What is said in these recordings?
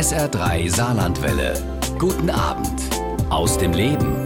SR3 Saarlandwelle. Guten Abend aus dem Leben.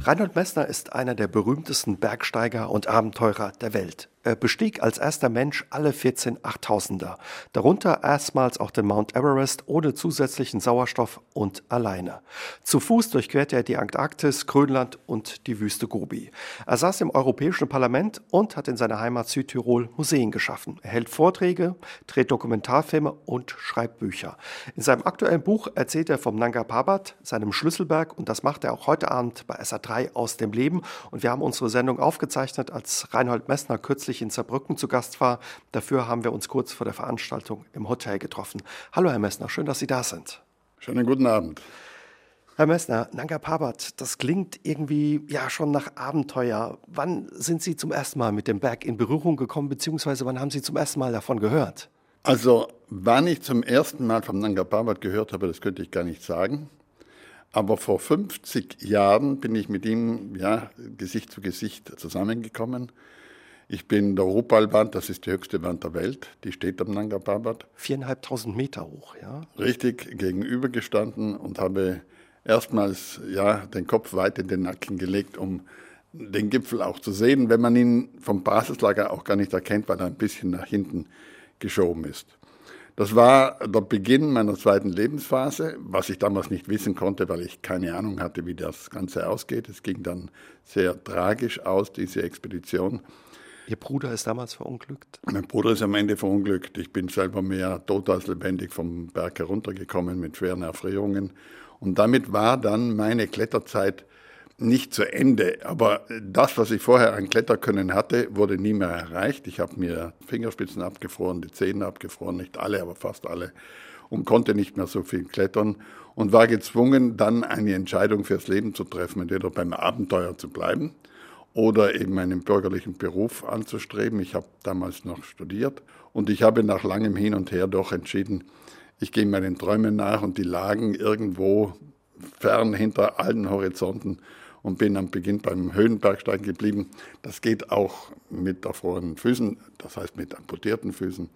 Reinhold Messner ist einer der berühmtesten Bergsteiger und Abenteurer der Welt. Er bestieg als erster Mensch alle 14 Achttausender, darunter erstmals auch den Mount Everest ohne zusätzlichen Sauerstoff und alleine. Zu Fuß durchquerte er die Antarktis, Grönland und die Wüste Gobi. Er saß im Europäischen Parlament und hat in seiner Heimat Südtirol Museen geschaffen. Er hält Vorträge, dreht Dokumentarfilme und schreibt Bücher. In seinem aktuellen Buch erzählt er vom Nanga Parbat, seinem Schlüsselberg, und das macht er auch heute Abend bei SA3 aus dem Leben. Und wir haben unsere Sendung aufgezeichnet, als Reinhold Messner kürzlich kürzlich in Saarbrücken zu Gast war. Dafür haben wir uns kurz vor der Veranstaltung im Hotel getroffen. Hallo, Herr Messner, schön, dass Sie da sind. Schönen guten Abend. Herr Messner, Nanga Parbat, das klingt irgendwie ja schon nach Abenteuer. Wann sind Sie zum ersten Mal mit dem Berg in Berührung gekommen, beziehungsweise wann haben Sie zum ersten Mal davon gehört? Also, wann ich zum ersten Mal vom Nanga Parbat gehört habe, das könnte ich gar nicht sagen. Aber vor 50 Jahren bin ich mit ihm ja, Gesicht zu Gesicht zusammengekommen. Ich bin der Rupalwand, das ist die höchste Wand der Welt, die steht am Nanga Parbat. Viereinhalbtausend Meter hoch, ja? Richtig, gegenübergestanden und habe erstmals ja, den Kopf weit in den Nacken gelegt, um den Gipfel auch zu sehen, wenn man ihn vom Basislager auch gar nicht erkennt, weil er ein bisschen nach hinten geschoben ist. Das war der Beginn meiner zweiten Lebensphase, was ich damals nicht wissen konnte, weil ich keine Ahnung hatte, wie das Ganze ausgeht. Es ging dann sehr tragisch aus, diese Expedition. Ihr Bruder ist damals verunglückt? Mein Bruder ist am Ende verunglückt. Ich bin selber mehr tot als lebendig vom Berg heruntergekommen mit schweren Erfrierungen. Und damit war dann meine Kletterzeit nicht zu Ende. Aber das, was ich vorher an Kletterkönnen hatte, wurde nie mehr erreicht. Ich habe mir Fingerspitzen abgefroren, die Zähne abgefroren, nicht alle, aber fast alle. Und konnte nicht mehr so viel klettern und war gezwungen, dann eine Entscheidung fürs Leben zu treffen, entweder beim Abenteuer zu bleiben oder eben einen bürgerlichen Beruf anzustreben. Ich habe damals noch studiert und ich habe nach langem Hin und Her doch entschieden, ich gehe meinen Träumen nach und die lagen irgendwo fern hinter allen Horizonten und bin am Beginn beim Höhenbergsteigen geblieben. Das geht auch mit erfrorenen Füßen, das heißt mit amputierten Füßen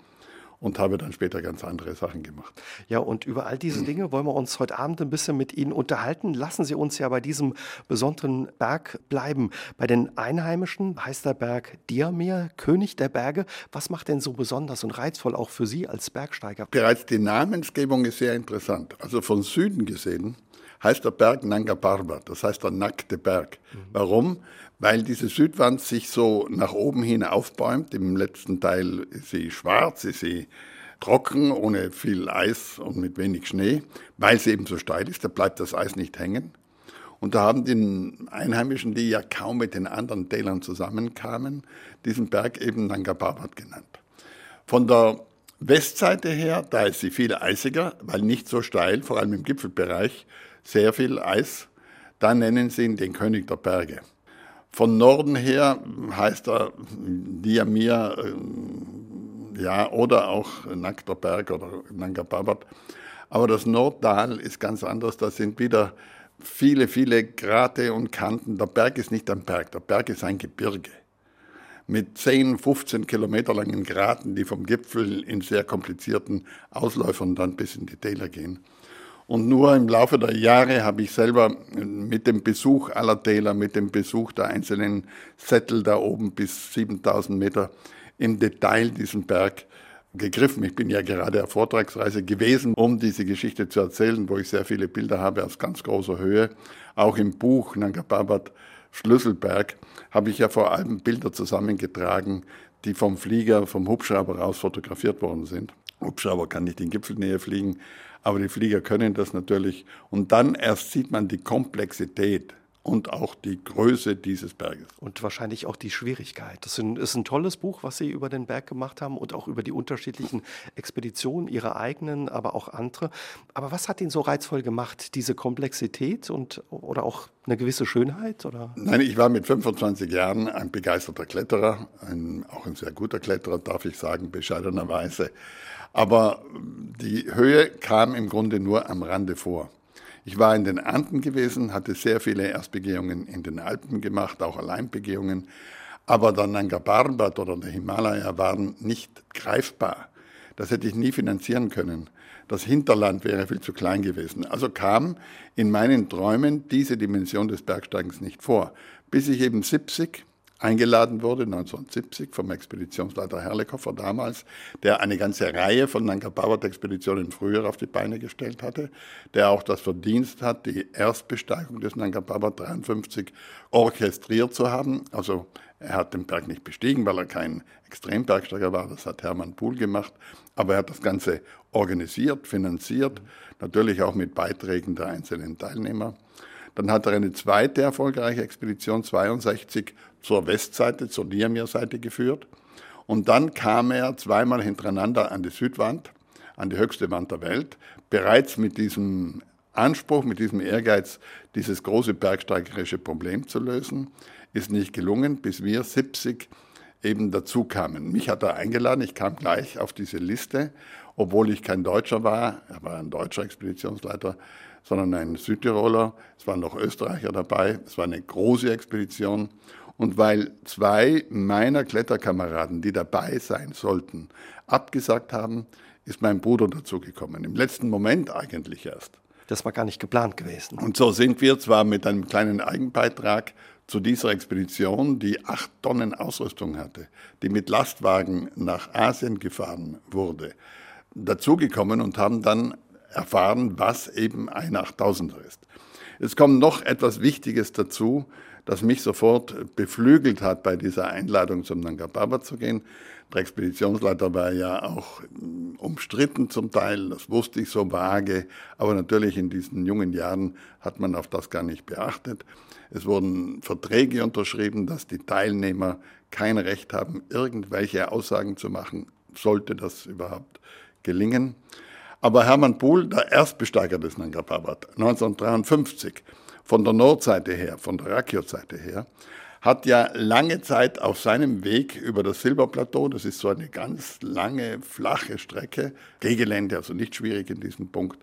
und habe dann später ganz andere Sachen gemacht. Ja, und über all diese Dinge wollen wir uns heute Abend ein bisschen mit Ihnen unterhalten. Lassen Sie uns ja bei diesem besonderen Berg bleiben. Bei den Einheimischen heißt der Berg Diamir, König der Berge. Was macht denn so besonders und reizvoll auch für Sie als Bergsteiger? Bereits die Namensgebung ist sehr interessant. Also von Süden gesehen heißt der Berg Nanga Parbat, das heißt der nackte Berg. Mhm. Warum? Weil diese Südwand sich so nach oben hin aufbäumt. Im letzten Teil ist sie schwarz, ist sie trocken, ohne viel Eis und mit wenig Schnee, weil sie eben so steil ist, da bleibt das Eis nicht hängen. Und da haben die Einheimischen, die ja kaum mit den anderen Tälern zusammenkamen, diesen Berg eben Nanga genannt. Von der Westseite her, da ist sie viel eisiger, weil nicht so steil, vor allem im Gipfelbereich, sehr viel Eis. Da nennen sie ihn den König der Berge. Von Norden her heißt er Diamir, äh, ja, oder auch Nackter Berg oder Nanga Parbat. Aber das Nordtal ist ganz anders. Da sind wieder viele, viele Grate und Kanten. Der Berg ist nicht ein Berg, der Berg ist ein Gebirge. Mit 10, 15 Kilometer langen Graten, die vom Gipfel in sehr komplizierten Ausläufern dann bis in die Täler gehen. Und nur im Laufe der Jahre habe ich selber mit dem Besuch aller Täler, mit dem Besuch der einzelnen Sättel da oben bis 7000 Meter im Detail diesen Berg gegriffen. Ich bin ja gerade auf Vortragsreise gewesen, um diese Geschichte zu erzählen, wo ich sehr viele Bilder habe aus ganz großer Höhe. Auch im Buch Nanga Parbat Schlüsselberg habe ich ja vor allem Bilder zusammengetragen, die vom Flieger, vom Hubschrauber raus fotografiert worden sind. Hubschrauber kann nicht in Gipfelnähe fliegen, aber die Flieger können das natürlich. Und dann erst sieht man die Komplexität und auch die Größe dieses Berges. Und wahrscheinlich auch die Schwierigkeit. Das ist ein tolles Buch, was Sie über den Berg gemacht haben und auch über die unterschiedlichen Expeditionen, Ihre eigenen, aber auch andere. Aber was hat ihn so reizvoll gemacht? Diese Komplexität und oder auch eine gewisse Schönheit? Oder? Nein, ich war mit 25 Jahren ein begeisterter Kletterer, ein, auch ein sehr guter Kletterer, darf ich sagen, bescheidenerweise. Aber die Höhe kam im Grunde nur am Rande vor. Ich war in den Anden gewesen, hatte sehr viele Erstbegehungen in den Alpen gemacht, auch Alleinbegehungen. Aber der Nanga Parbat oder der Himalaya waren nicht greifbar. Das hätte ich nie finanzieren können. Das Hinterland wäre viel zu klein gewesen. Also kam in meinen Träumen diese Dimension des Bergsteigens nicht vor, bis ich eben 70 eingeladen wurde, 1970 vom Expeditionsleiter Herrlichhofer damals, der eine ganze Reihe von Nanga Parbat-Expeditionen früher auf die Beine gestellt hatte, der auch das Verdienst hat, die Erstbesteigung des Nanga Parbat 53 orchestriert zu haben. Also er hat den Berg nicht bestiegen, weil er kein Extrembergsteiger war, das hat Hermann Pohl gemacht, aber er hat das Ganze organisiert, finanziert, natürlich auch mit Beiträgen der einzelnen Teilnehmer. Dann hat er eine zweite erfolgreiche Expedition 62 zur Westseite, zur Niamir-Seite geführt. Und dann kam er zweimal hintereinander an die Südwand, an die höchste Wand der Welt, bereits mit diesem Anspruch, mit diesem Ehrgeiz, dieses große bergsteigerische Problem zu lösen. Ist nicht gelungen, bis wir 70 eben dazu kamen. Mich hat er eingeladen, ich kam gleich auf diese Liste, obwohl ich kein Deutscher war, er war ein deutscher Expeditionsleiter, sondern ein Südtiroler. Es waren noch Österreicher dabei. Es war eine große Expedition. Und weil zwei meiner Kletterkameraden, die dabei sein sollten, abgesagt haben, ist mein Bruder dazugekommen. Im letzten Moment eigentlich erst. Das war gar nicht geplant gewesen. Und so sind wir zwar mit einem kleinen Eigenbeitrag zu dieser Expedition, die acht Tonnen Ausrüstung hatte, die mit Lastwagen nach Asien gefahren wurde, dazugekommen und haben dann erfahren, was eben ein Achttausender ist. Es kommt noch etwas Wichtiges dazu, das mich sofort beflügelt hat, bei dieser Einladung zum Nanga Parbat zu gehen. Der Expeditionsleiter war ja auch mm, umstritten zum Teil, das wusste ich so vage, aber natürlich in diesen jungen Jahren hat man auf das gar nicht beachtet. Es wurden Verträge unterschrieben, dass die Teilnehmer kein Recht haben, irgendwelche Aussagen zu machen, sollte das überhaupt gelingen. Aber Hermann Pohl, der Erstbesteiger des Nanga Parbat, 1953, von der Nordseite her, von der Rakiot-Seite her, hat ja lange Zeit auf seinem Weg über das Silberplateau, das ist so eine ganz lange, flache Strecke, Gegelände, also nicht schwierig in diesem Punkt,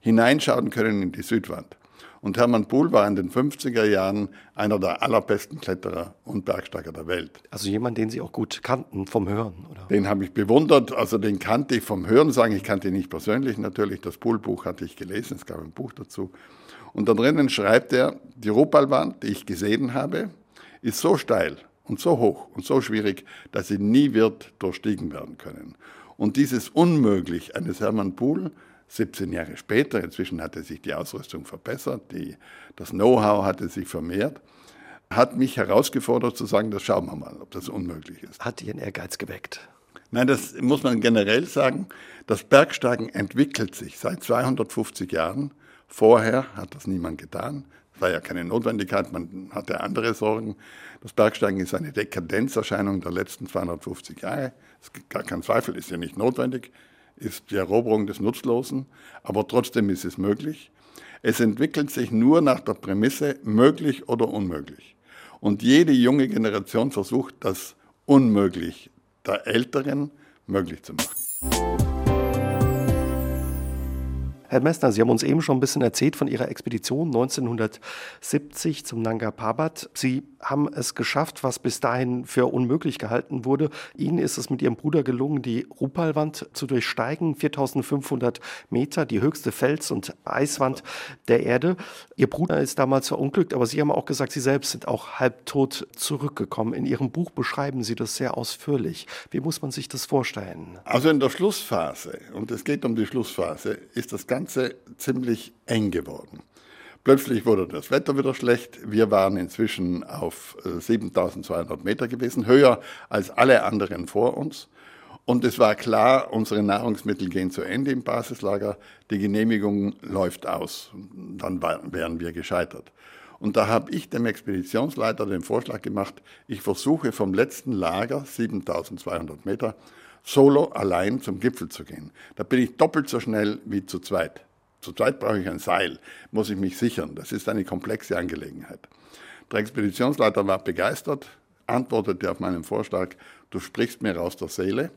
hineinschauen können in die Südwand. Und Hermann Pohl war in den 50er Jahren einer der allerbesten Kletterer und Bergsteiger der Welt. Also jemand, den Sie auch gut kannten vom Hören, oder? Den habe ich bewundert, also den kannte ich vom Hören sagen. Ich kannte ihn nicht persönlich natürlich. Das Pohl-Buch hatte ich gelesen, es gab ein Buch dazu. Und da drinnen schreibt er, die Rupalwand, die ich gesehen habe, ist so steil und so hoch und so schwierig, dass sie nie wird durchstiegen werden können. Und dieses Unmöglich eines Hermann Pohl 17 Jahre später, inzwischen hatte sich die Ausrüstung verbessert, die, das Know-how hatte sich vermehrt, hat mich herausgefordert zu sagen, das schauen wir mal, ob das unmöglich ist. Hat Ihren Ehrgeiz geweckt? Nein, das muss man generell sagen. Das Bergsteigen entwickelt sich seit 250 Jahren. Vorher hat das niemand getan. Es war ja keine Notwendigkeit, man hatte andere Sorgen. Das Bergsteigen ist eine Dekadenzerscheinung der letzten 250 Jahre. Es ist gar kein Zweifel, ist ja nicht notwendig ist die Eroberung des Nutzlosen, aber trotzdem ist es möglich. Es entwickelt sich nur nach der Prämisse möglich oder unmöglich. Und jede junge Generation versucht, das Unmöglich der Älteren möglich zu machen. Herr Messner, Sie haben uns eben schon ein bisschen erzählt von Ihrer Expedition 1970 zum Nanga Parbat. Sie haben es geschafft, was bis dahin für unmöglich gehalten wurde. Ihnen ist es mit Ihrem Bruder gelungen, die Rupalwand zu durchsteigen, 4500 Meter, die höchste Fels- und Eiswand der Erde. Ihr Bruder ist damals verunglückt, aber Sie haben auch gesagt, Sie selbst sind auch halbtot zurückgekommen. In Ihrem Buch beschreiben Sie das sehr ausführlich. Wie muss man sich das vorstellen? Also in der Schlussphase, und es geht um die Schlussphase, ist das Ganze ziemlich eng geworden. Plötzlich wurde das Wetter wieder schlecht. Wir waren inzwischen auf 7200 äh, Meter gewesen, höher als alle anderen vor uns. Und es war klar, unsere Nahrungsmittel gehen zu Ende im Basislager, die Genehmigung läuft aus. Dann wären wir gescheitert. Und da habe ich dem Expeditionsleiter den Vorschlag gemacht, ich versuche vom letzten Lager, 7200 Meter, solo allein zum Gipfel zu gehen. Da bin ich doppelt so schnell wie zu zweit. Zu zweit brauche ich ein Seil, muss ich mich sichern. Das ist eine komplexe Angelegenheit. Der Expeditionsleiter war begeistert, antwortete auf meinen Vorschlag, du sprichst mir aus der Seele.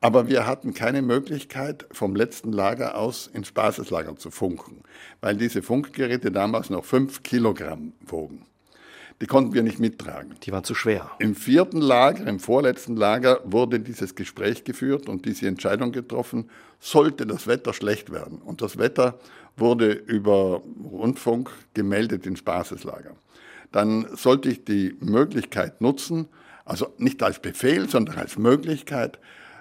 Aber wir hatten keine Möglichkeit, vom letzten Lager aus ins Basislager zu funken, weil diese Funkgeräte damals noch fünf Kilogramm wogen. Die konnten wir nicht mittragen. Die waren zu schwer. Im vierten Lager, im vorletzten Lager, wurde dieses Gespräch geführt und diese Entscheidung getroffen, sollte das Wetter schlecht werden. Und das Wetter wurde über Rundfunk gemeldet ins Basislager. Dann sollte ich die Möglichkeit nutzen, also nicht als Befehl, sondern als Möglichkeit,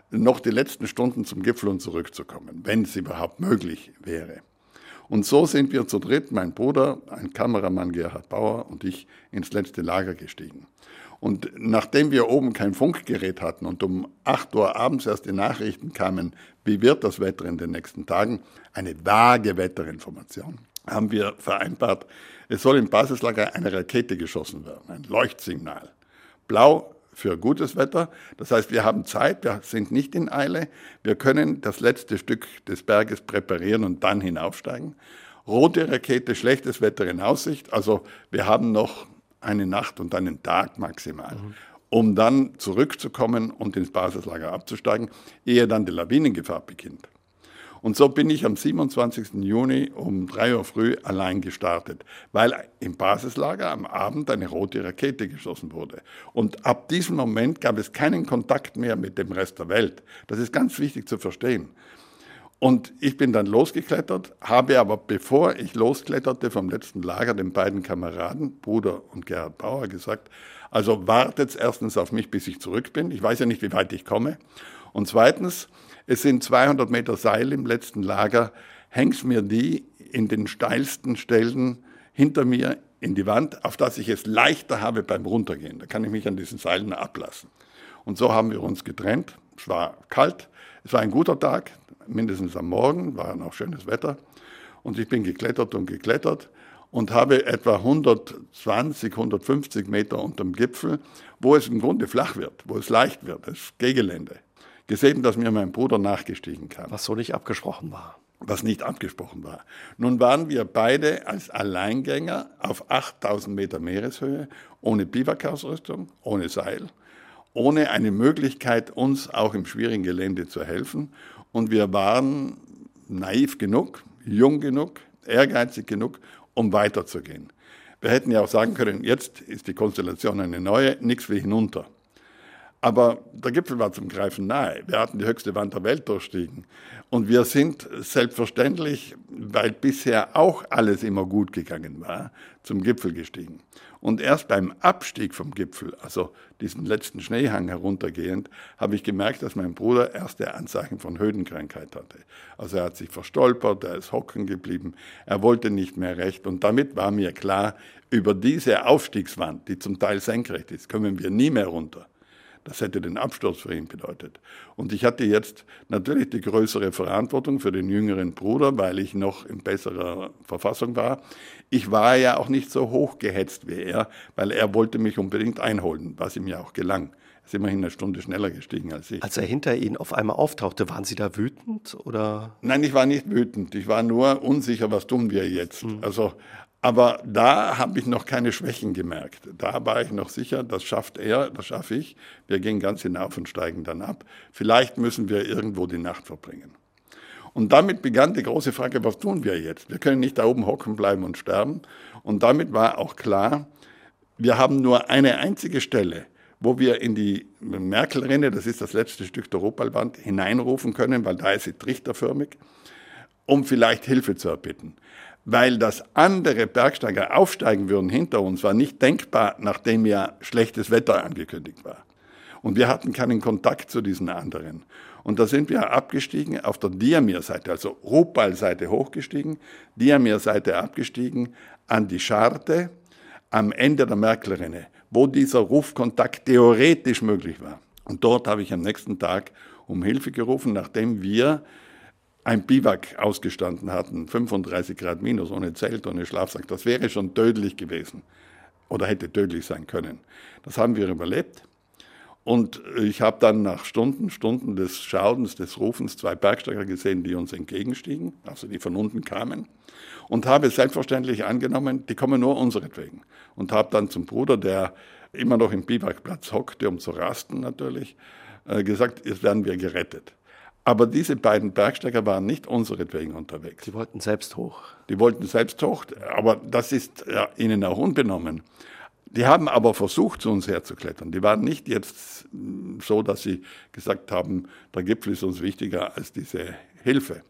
noch die letzten Stunden zum Gipfel und zurückzukommen, wenn es überhaupt möglich wäre. Und so sind wir zu dritt, mein Bruder, ein Kameramann Gerhard Bauer und ich, ins letzte Lager gestiegen. Und nachdem wir oben kein Funkgerät hatten und um 8 Uhr abends erst die Nachrichten kamen, wie wird das Wetter in den nächsten Tagen, eine vage Wetterinformation, haben wir vereinbart, es soll im Basislager eine Rakete geschossen werden, ein Leuchtsignal. Blau für gutes Wetter. Das heißt, wir haben Zeit, wir sind nicht in Eile. Wir können das letzte Stück des Berges präparieren und dann hinaufsteigen. Rote Rakete, schlechtes Wetter in Aussicht. Also wir haben noch eine Nacht und einen Tag maximal, mhm. um dann zurückzukommen und ins Basislager abzusteigen, ehe dann die Lawinengefahr beginnt. Und so bin ich am 27. Juni um drei Uhr früh allein gestartet, weil im Basislager am Abend eine rote Rakete geschossen wurde. Und ab diesem Moment gab es keinen Kontakt mehr mit dem Rest der Welt. Das ist ganz wichtig zu verstehen. Und ich bin dann losgeklettert, habe aber, bevor ich loskletterte vom letzten Lager, den beiden Kameraden, Bruder und Gerhard Bauer, gesagt, also wartet erstens auf mich, bis ich zurück bin. Ich weiß ja nicht, wie weit ich komme. Und zweitens, es sind 200 Meter Seil im letzten Lager. Hängst mir die in den steilsten Stellen hinter mir in die Wand, auf dass ich es leichter habe beim Runtergehen. Da kann ich mich an diesen Seilen ablassen. Und so haben wir uns getrennt. Es war kalt, es war ein guter Tag, mindestens am Morgen, war noch schönes Wetter. Und ich bin geklettert und geklettert und habe etwa 120, 150 Meter unterm Gipfel, wo es im Grunde flach wird, wo es leicht wird, das Gehgelände gesehen, dass mir mein Bruder nachgestiegen kam. Was so nicht abgesprochen war. Was nicht abgesprochen war. Nun waren wir beide als Alleingänger auf 8000 Meter Meereshöhe, ohne Biwakausrüstung, ohne Seil, ohne eine Möglichkeit, uns auch im schwierigen Gelände zu helfen. Und wir waren naiv genug, jung genug, ehrgeizig genug, um weiterzugehen. Wir hätten ja auch sagen können, jetzt ist die Konstellation eine neue, nichts wie hinunter. Aber der Gipfel war zum Greifen nahe. Wir hatten die höchste Wand der Welt durchstiegen. Und wir sind selbstverständlich, weil bisher auch alles immer gut gegangen war, zum Gipfel gestiegen. Und erst beim Abstieg vom Gipfel, also diesen letzten Schneehang heruntergehend, habe ich gemerkt, dass mein Bruder erste Anzeichen von Höhenkrankheit hatte. Also er hat sich verstolpert, er ist hocken geblieben, er wollte nicht mehr recht. Und damit war mir klar, über diese Aufstiegswand, die zum Teil senkrecht ist, kommen wir nie mehr runter. Das hätte den Absturz für ihn bedeutet. Und ich hatte jetzt natürlich die größere Verantwortung für den jüngeren Bruder, weil ich noch in besserer Verfassung war. Ich war ja auch nicht so hochgehetzt wie er, weil er wollte mich unbedingt einholen, was ihm ja auch gelang. Er ist immerhin eine Stunde schneller gestiegen als ich. Als er hinter Ihnen auf einmal auftauchte, waren Sie da wütend oder? Nein, ich war nicht wütend. Ich war nur unsicher, was tun wir jetzt. Mhm. Also aber da habe ich noch keine Schwächen gemerkt. Da war ich noch sicher, das schafft er, das schaffe ich. Wir gehen ganz hinauf und steigen dann ab. Vielleicht müssen wir irgendwo die Nacht verbringen. Und damit begann die große Frage, was tun wir jetzt? Wir können nicht da oben hocken bleiben und sterben. Und damit war auch klar, wir haben nur eine einzige Stelle, wo wir in die Merkelrinne, das ist das letzte Stück der Opalwand, hineinrufen können, weil da ist sie trichterförmig, um vielleicht Hilfe zu erbitten weil das andere Bergsteiger aufsteigen würden hinter uns, war nicht denkbar, nachdem ja schlechtes Wetter angekündigt war. Und wir hatten keinen Kontakt zu diesen anderen. Und da sind wir abgestiegen auf der Diamir-Seite, also Rupal-Seite hochgestiegen, Diamir-Seite abgestiegen, an die Scharte am Ende der Merkelrinne, wo dieser Rufkontakt theoretisch möglich war. Und dort habe ich am nächsten Tag um Hilfe gerufen, nachdem wir ein Biwak ausgestanden hatten, 35 Grad minus, ohne Zelt, ohne Schlafsack, das wäre schon tödlich gewesen oder hätte tödlich sein können. Das haben wir überlebt. Und ich habe dann nach Stunden, Stunden des Schaudens, des Rufens zwei Bergsteiger gesehen, die uns entgegenstiegen, also die von unten kamen. Und habe selbstverständlich angenommen, die kommen nur unseretwegen. Und habe dann zum Bruder, der immer noch im Biwakplatz hockte, um zu rasten natürlich, äh, gesagt, jetzt werden wir gerettet. Aber diese beiden Bergsteiger waren nicht unseretwegen unterwegs. Sie wollten selbst hoch. Die wollten selbst hoch, aber das ist ja, ihnen auch unbenommen. Die haben aber versucht, zu uns herzuklettern. Die waren nicht jetzt so, dass sie gesagt haben, der Gipfel ist uns wichtiger als diese Hilfe.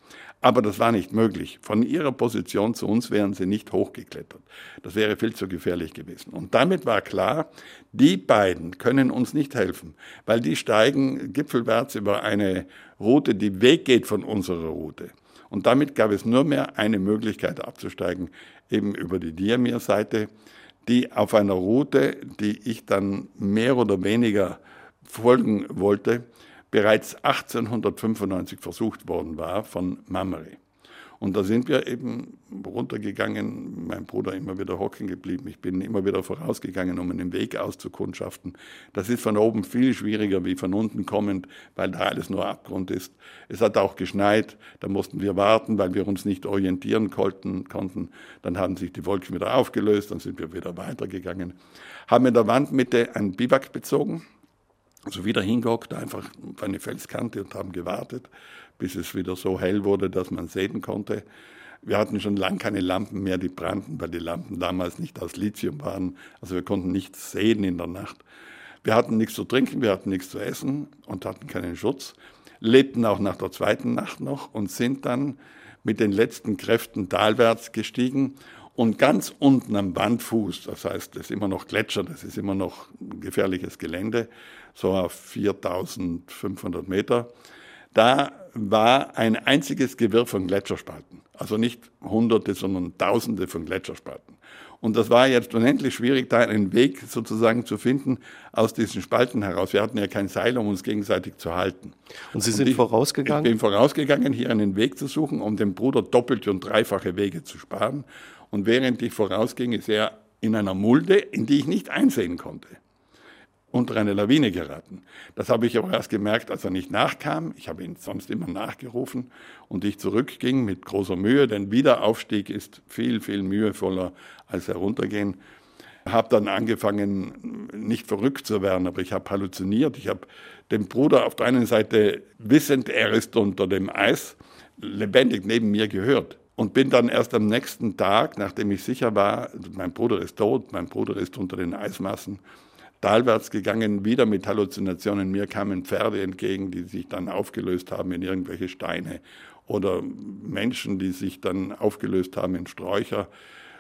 Aber das war nicht möglich. Von ihrer Position zu uns wären sie nicht hochgeklettert. Das wäre viel zu gefährlich gewesen. Und damit war klar, die beiden können uns nicht helfen, weil die steigen gipfelwärts über eine Route, die weggeht von unserer Route. Und damit gab es nur mehr eine Möglichkeit abzusteigen, eben über die Diamir-Seite, die auf einer Route, die ich dann mehr oder weniger folgen wollte, bereits 1895 versucht worden war von Mamre. Und da sind wir eben runtergegangen, mein Bruder immer wieder hocken geblieben, ich bin immer wieder vorausgegangen, um einen Weg auszukundschaften. Das ist von oben viel schwieriger wie von unten kommend, weil da alles nur Abgrund ist. Es hat auch geschneit, da mussten wir warten, weil wir uns nicht orientieren konnten. konnten. Dann haben sich die Wolken wieder aufgelöst, dann sind wir wieder weitergegangen. Haben in der Wandmitte ein Biwak bezogen, also wieder hingehockt, einfach auf eine Felskante und haben gewartet, bis es wieder so hell wurde, dass man sehen konnte. Wir hatten schon lange keine Lampen mehr, die brannten, weil die Lampen damals nicht aus Lithium waren. Also wir konnten nichts sehen in der Nacht. Wir hatten nichts zu trinken, wir hatten nichts zu essen und hatten keinen Schutz. Lebten auch nach der zweiten Nacht noch und sind dann mit den letzten Kräften talwärts gestiegen und ganz unten am Bandfuß, das heißt, das ist immer noch Gletscher, das ist immer noch gefährliches Gelände, so auf 4500 Meter, da war ein einziges Gewirr von Gletscherspalten. Also nicht Hunderte, sondern Tausende von Gletscherspalten. Und das war jetzt unendlich schwierig, da einen Weg sozusagen zu finden aus diesen Spalten heraus. Wir hatten ja kein Seil, um uns gegenseitig zu halten. Und Sie sind und ich, vorausgegangen? Ich bin vorausgegangen, hier einen Weg zu suchen, um dem Bruder doppelte und dreifache Wege zu sparen. Und während ich vorausging, ist er in einer Mulde, in die ich nicht einsehen konnte unter eine Lawine geraten. Das habe ich aber erst gemerkt, als er nicht nachkam. Ich habe ihn sonst immer nachgerufen und ich zurückging mit großer Mühe, denn Wiederaufstieg ist viel, viel mühevoller als heruntergehen. Habe dann angefangen, nicht verrückt zu werden, aber ich habe halluziniert. Ich habe den Bruder auf der einen Seite wissend, er ist unter dem Eis, lebendig neben mir gehört. Und bin dann erst am nächsten Tag, nachdem ich sicher war, mein Bruder ist tot, mein Bruder ist unter den Eismassen, talwärts gegangen, wieder mit Halluzinationen. Mir kamen Pferde entgegen, die sich dann aufgelöst haben in irgendwelche Steine oder Menschen, die sich dann aufgelöst haben in Sträucher.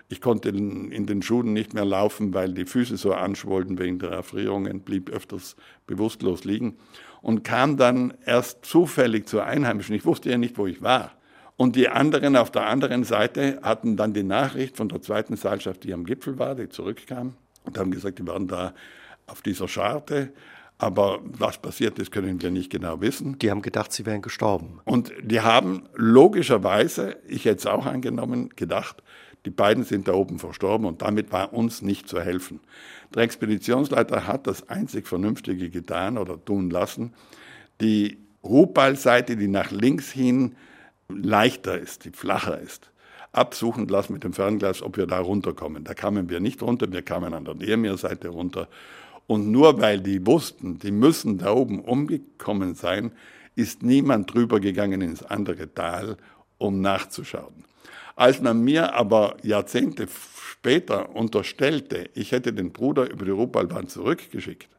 Ich konnte in den Schuhen nicht mehr laufen, weil die Füße so anschwollten wegen der Erfrierungen, blieb öfters bewusstlos liegen und kam dann erst zufällig zur Einheimischen. Ich wusste ja nicht, wo ich war. Und die anderen auf der anderen Seite hatten dann die Nachricht von der zweiten Seilschaft, die am Gipfel war, die zurückkam, und haben gesagt, die waren da auf dieser Scharte. Aber was passiert ist, können wir nicht genau wissen. Die haben gedacht, sie wären gestorben. Und die haben logischerweise, ich hätte es auch angenommen, gedacht, die beiden sind da oben verstorben und damit war uns nicht zu helfen. Der Expeditionsleiter hat das einzig Vernünftige getan oder tun lassen. Die Rupal-Seite, die nach links hin leichter ist, die flacher ist, absuchen lassen mit dem Fernglas, ob wir da runterkommen. Da kamen wir nicht runter, wir kamen an der Nährmeerseite runter und nur weil die wussten, die müssen da oben umgekommen sein, ist niemand drüber gegangen ins andere Tal, um nachzuschauen. Als man mir aber Jahrzehnte später unterstellte, ich hätte den Bruder über die Rupalbahn zurückgeschickt,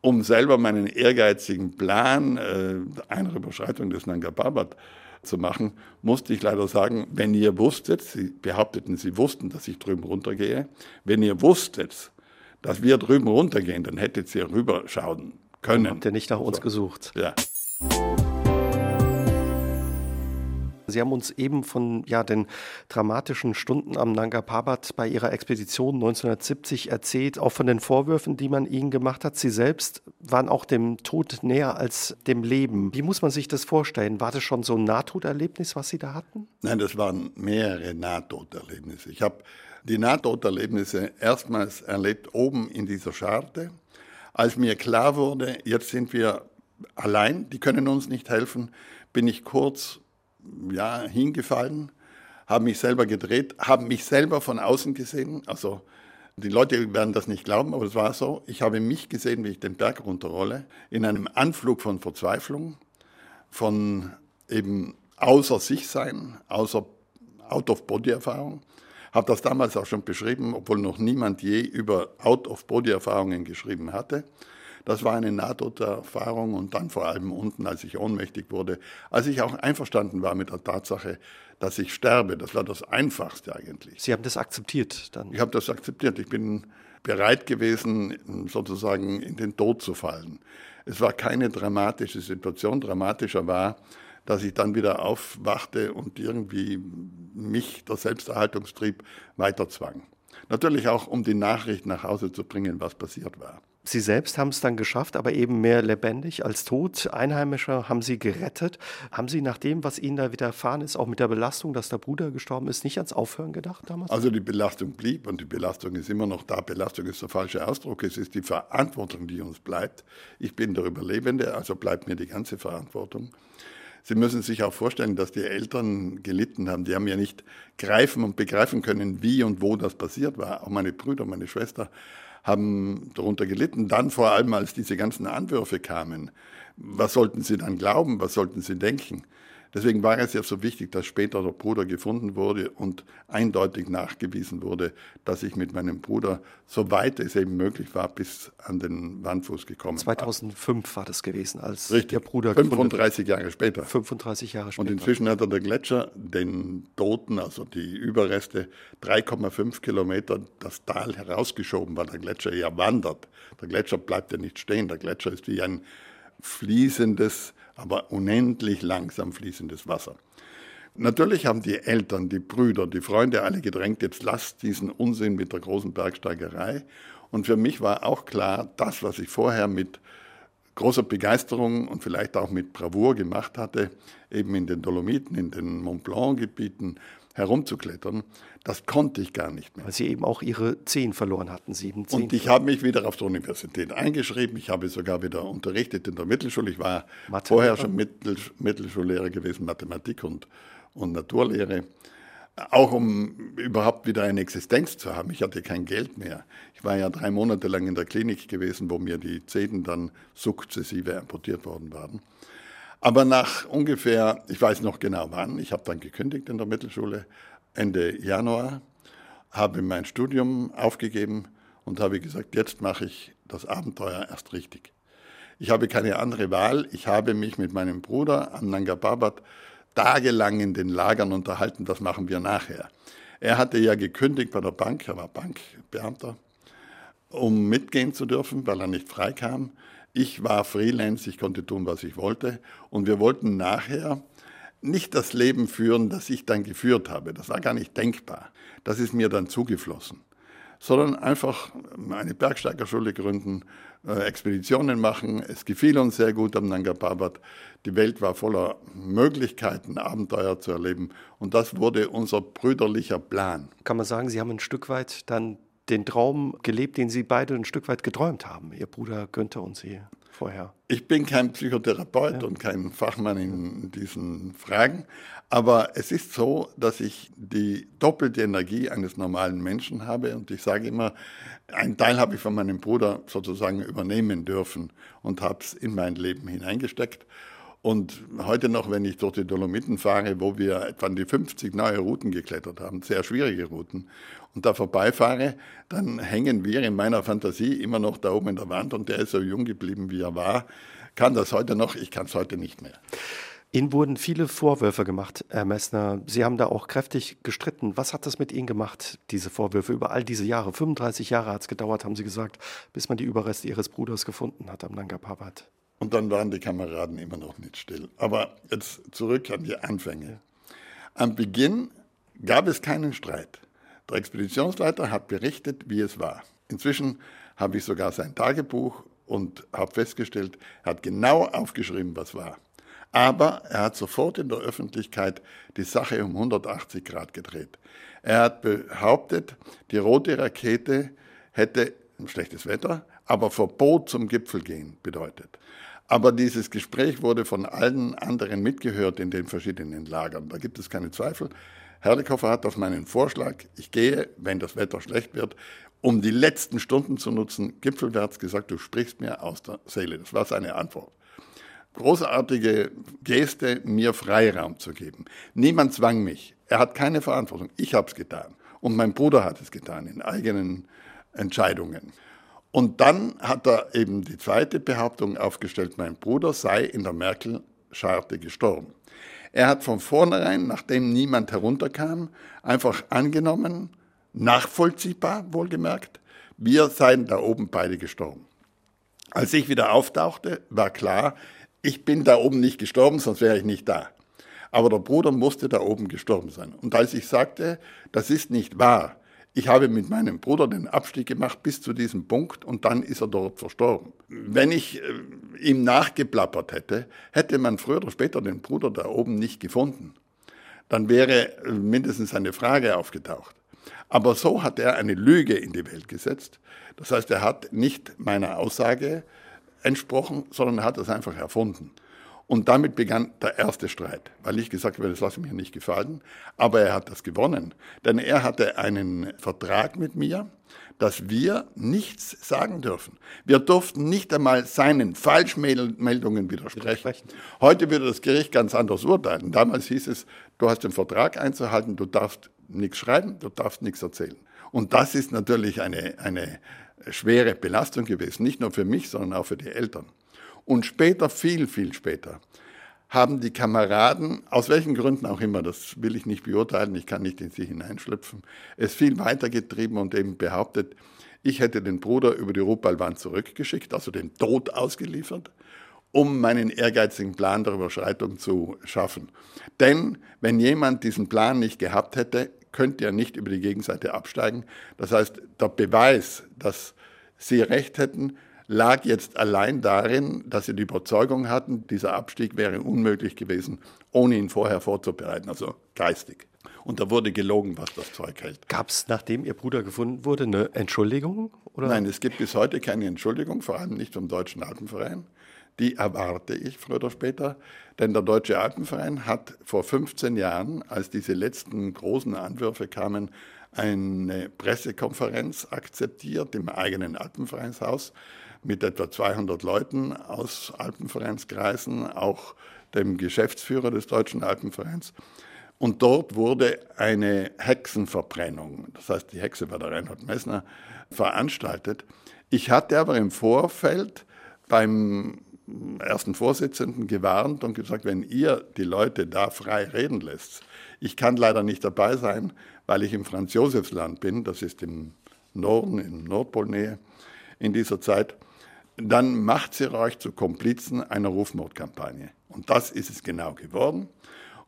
um selber meinen ehrgeizigen Plan äh, einer Überschreitung des Nanga Parbat zu machen, musste ich leider sagen, wenn ihr wusstet, Sie behaupteten, Sie wussten, dass ich drüben runtergehe, wenn ihr wusstet, dass wir drüben runtergehen, dann hättet ihr rüberschauen können. Habt ihr nicht nach uns gesucht? Ja. Sie haben uns eben von ja, den dramatischen Stunden am Nanga Parbat bei Ihrer Expedition 1970 erzählt, auch von den Vorwürfen, die man Ihnen gemacht hat. Sie selbst waren auch dem Tod näher als dem Leben. Wie muss man sich das vorstellen? War das schon so ein Nahtoderlebnis, was Sie da hatten? Nein, das waren mehrere Nahtoderlebnisse. Ich habe die Nahtoderlebnisse erstmals erlebt oben in dieser Scharte. Als mir klar wurde, jetzt sind wir allein, die können uns nicht helfen, bin ich kurz ja, hingefallen, habe mich selber gedreht, habe mich selber von außen gesehen. Also die Leute werden das nicht glauben, aber es war so. Ich habe mich gesehen, wie ich den Berg runterrolle, in einem Anflug von Verzweiflung, von eben außer sich sein, außer Out-of-Body-Erfahrung Habe das damals auch schon beschrieben, obwohl noch niemand je über Out-of-Body-Erfahrungen geschrieben hatte. Das war eine Nahtoderfahrung und dann vor allem unten, als ich ohnmächtig wurde, als ich auch einverstanden war mit der Tatsache, dass ich sterbe. Das war das Einfachste eigentlich. Sie haben das akzeptiert dann? Ich habe das akzeptiert. Ich bin bereit gewesen, sozusagen in den Tod zu fallen. Es war keine dramatische Situation. Dramatischer war, dass ich dann wieder aufwachte und irgendwie mich der Selbsterhaltungstrieb weiterzwang. Natürlich auch, um die Nachricht nach Hause zu bringen, was passiert war. Sie selbst haben es dann geschafft, aber eben mehr lebendig als tot. Einheimische haben Sie gerettet. Haben Sie nach dem, was Ihnen da widerfahren ist, auch mit der Belastung, dass der Bruder gestorben ist, nicht ans Aufhören gedacht damals? Also die Belastung blieb und die Belastung ist immer noch da. Belastung ist der falsche Ausdruck. Es ist die Verantwortung, die uns bleibt. Ich bin der Überlebende, also bleibt mir die ganze Verantwortung. Sie müssen sich auch vorstellen, dass die Eltern gelitten haben. Die haben ja nicht greifen und begreifen können, wie und wo das passiert war. Auch meine Brüder, meine Schwester haben darunter gelitten. Dann vor allem, als diese ganzen Anwürfe kamen. Was sollten sie dann glauben? Was sollten sie denken? Deswegen war es ja so wichtig, dass später der Bruder gefunden wurde und eindeutig nachgewiesen wurde, dass ich mit meinem Bruder, soweit es eben möglich war, bis an den Wandfuß gekommen 2005 war das gewesen, als Richtig. der Bruder 35 Jahre später. 35 Jahre später. Und inzwischen hat er der Gletscher den Toten, also die Überreste, 3,5 Kilometer das Tal herausgeschoben, weil der Gletscher ja wandert. Der Gletscher bleibt ja nicht stehen. Der Gletscher ist wie ein fließendes aber unendlich langsam fließendes Wasser. Natürlich haben die Eltern, die Brüder, die Freunde alle gedrängt, jetzt lasst diesen Unsinn mit der großen Bergsteigerei. Und für mich war auch klar, das, was ich vorher mit großer Begeisterung und vielleicht auch mit Bravour gemacht hatte, eben in den Dolomiten, in den Mont Blanc-Gebieten, herumzuklettern, das konnte ich gar nicht mehr. Weil Sie eben auch Ihre Zehen verloren hatten, sieben Zehen. Und ich habe mich wieder auf die Universität eingeschrieben. Ich habe sogar wieder unterrichtet in der Mittelschule. Ich war Mathe vorher schon Mittel, Mittelschullehrer gewesen, Mathematik und, und Naturlehre. Auch um überhaupt wieder eine Existenz zu haben. Ich hatte kein Geld mehr. Ich war ja drei Monate lang in der Klinik gewesen, wo mir die Zähne dann sukzessive amputiert worden waren. Aber nach ungefähr, ich weiß noch genau wann, ich habe dann gekündigt in der Mittelschule, Ende Januar, habe mein Studium aufgegeben und habe gesagt, jetzt mache ich das Abenteuer erst richtig. Ich habe keine andere Wahl. Ich habe mich mit meinem Bruder am Nanga Parbat tagelang in den Lagern unterhalten, das machen wir nachher. Er hatte ja gekündigt bei der Bank, er war Bankbeamter, um mitgehen zu dürfen, weil er nicht freikam. Ich war Freelance, ich konnte tun, was ich wollte. Und wir wollten nachher nicht das Leben führen, das ich dann geführt habe. Das war gar nicht denkbar. Das ist mir dann zugeflossen. Sondern einfach eine Bergsteigerschule gründen, äh, Expeditionen machen. Es gefiel uns sehr gut am Nanga Parbat. Die Welt war voller Möglichkeiten, Abenteuer zu erleben. Und das wurde unser brüderlicher Plan. Kann man sagen, Sie haben ein Stück weit dann den Traum gelebt, den Sie beide ein Stück weit geträumt haben, Ihr Bruder Günther und Sie vorher? Ich bin kein Psychotherapeut ja. und kein Fachmann in diesen Fragen, aber es ist so, dass ich die doppelte Energie eines normalen Menschen habe und ich sage immer, einen Teil habe ich von meinem Bruder sozusagen übernehmen dürfen und habe es in mein Leben hineingesteckt. Und heute noch, wenn ich durch die Dolomiten fahre, wo wir etwa die 50 neue Routen geklettert haben, sehr schwierige Routen, und da vorbeifahre, dann hängen wir in meiner Fantasie immer noch da oben in der Wand und der ist so jung geblieben, wie er war. Kann das heute noch, ich kann es heute nicht mehr. Ihnen wurden viele Vorwürfe gemacht, Herr Messner. Sie haben da auch kräftig gestritten. Was hat das mit Ihnen gemacht, diese Vorwürfe über all diese Jahre? 35 Jahre hat es gedauert, haben Sie gesagt, bis man die Überreste Ihres Bruders gefunden hat am Nanga Parbat. Und dann waren die Kameraden immer noch nicht still. Aber jetzt zurück an die Anfänge. Am Beginn gab es keinen Streit. Der Expeditionsleiter hat berichtet, wie es war. Inzwischen habe ich sogar sein Tagebuch und habe festgestellt, er hat genau aufgeschrieben, was war. Aber er hat sofort in der Öffentlichkeit die Sache um 180 Grad gedreht. Er hat behauptet, die rote Rakete hätte schlechtes Wetter, aber Verbot zum Gipfel gehen bedeutet. Aber dieses Gespräch wurde von allen anderen mitgehört in den verschiedenen Lagern. Da gibt es keine Zweifel. Herrlichhofer hat auf meinen Vorschlag, ich gehe, wenn das Wetter schlecht wird, um die letzten Stunden zu nutzen, gipfelwärts gesagt, du sprichst mir aus der Seele. Das war seine Antwort. Großartige Geste, mir Freiraum zu geben. Niemand zwang mich. Er hat keine Verantwortung. Ich habe es getan. Und mein Bruder hat es getan, in eigenen Entscheidungen. Und dann hat er eben die zweite Behauptung aufgestellt, mein Bruder sei in der Merkel-Scharte gestorben. Er hat von vornherein, nachdem niemand herunterkam, einfach angenommen, nachvollziehbar wohlgemerkt, wir seien da oben beide gestorben. Als ich wieder auftauchte, war klar, ich bin da oben nicht gestorben, sonst wäre ich nicht da. Aber der Bruder musste da oben gestorben sein. Und als ich sagte, das ist nicht wahr, ich habe mit meinem Bruder den Abstieg gemacht bis zu diesem Punkt und dann ist er dort verstorben. Wenn ich äh, ihm nachgeplappert hätte, hätte man früher oder später den Bruder da oben nicht gefunden. Dann wäre äh, mindestens eine Frage aufgetaucht. Aber so hat er eine Lüge in die Welt gesetzt. Das heißt, er hat nicht meiner Aussage entsprochen, sondern er hat es einfach erfunden. Und damit begann der erste Streit, weil ich gesagt habe, das lasse ich mir nicht gefallen. Aber er hat das gewonnen, denn er hatte einen Vertrag mit mir, dass wir nichts sagen dürfen. Wir durften nicht einmal seinen Falschmeldungen widersprechen. Heute würde das Gericht ganz anders urteilen. Damals hieß es, du hast den Vertrag einzuhalten, du darfst nichts schreiben, du darfst nichts erzählen. Und das ist natürlich eine, eine schwere Belastung gewesen, nicht nur für mich, sondern auch für die Eltern. Und später, viel, viel später, haben die Kameraden, aus welchen Gründen auch immer, das will ich nicht beurteilen, ich kann nicht in sie hineinschlüpfen, es viel weitergetrieben und eben behauptet, ich hätte den Bruder über die Rupalwand zurückgeschickt, also den Tod ausgeliefert, um meinen ehrgeizigen Plan der Überschreitung zu schaffen. Denn wenn jemand diesen Plan nicht gehabt hätte, könnte er nicht über die Gegenseite absteigen. Das heißt, der Beweis, dass sie recht hätten, lag jetzt allein darin, dass sie die Überzeugung hatten, dieser Abstieg wäre unmöglich gewesen, ohne ihn vorher vorzubereiten, also geistig. Und da wurde gelogen, was das Zeug hält. Gab es, nachdem Ihr Bruder gefunden wurde, eine Entschuldigung? Oder? Nein, es gibt bis heute keine Entschuldigung, vor allem nicht vom Deutschen Alpenverein. Die erwarte ich früher oder später, denn der Deutsche Alpenverein hat vor 15 Jahren, als diese letzten großen Anwürfe kamen, eine Pressekonferenz akzeptiert im eigenen Alpenvereinshaus mit etwa 200 Leuten aus Alpenvereinskreisen, auch dem Geschäftsführer des Deutschen Alpenvereins. Und dort wurde eine Hexenverbrennung, das heißt die Hexe war der Reinhard Messner, veranstaltet. Ich hatte aber im Vorfeld beim ersten Vorsitzenden gewarnt und gesagt, wenn ihr die Leute da frei reden lässt, ich kann leider nicht dabei sein, weil ich im Franz-Josefs-Land bin, das ist im Norden, in Nordpolnähe in dieser Zeit, dann macht sie euch zu Komplizen einer Rufmordkampagne. Und das ist es genau geworden.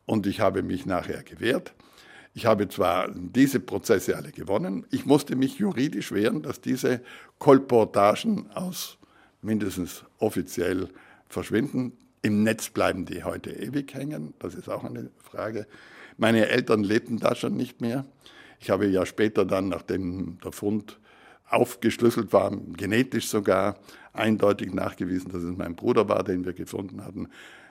Und ich habe mich nachher gewehrt. Ich habe zwar diese Prozesse alle gewonnen, ich musste mich juridisch wehren, dass diese Kolportagen aus mindestens offiziell verschwinden. Im Netz bleiben die heute ewig hängen, das ist auch eine Frage. Meine Eltern lebten da schon nicht mehr. Ich habe ja später dann, nachdem der Fund aufgeschlüsselt war, genetisch sogar eindeutig nachgewiesen, dass es mein Bruder war, den wir gefunden hatten.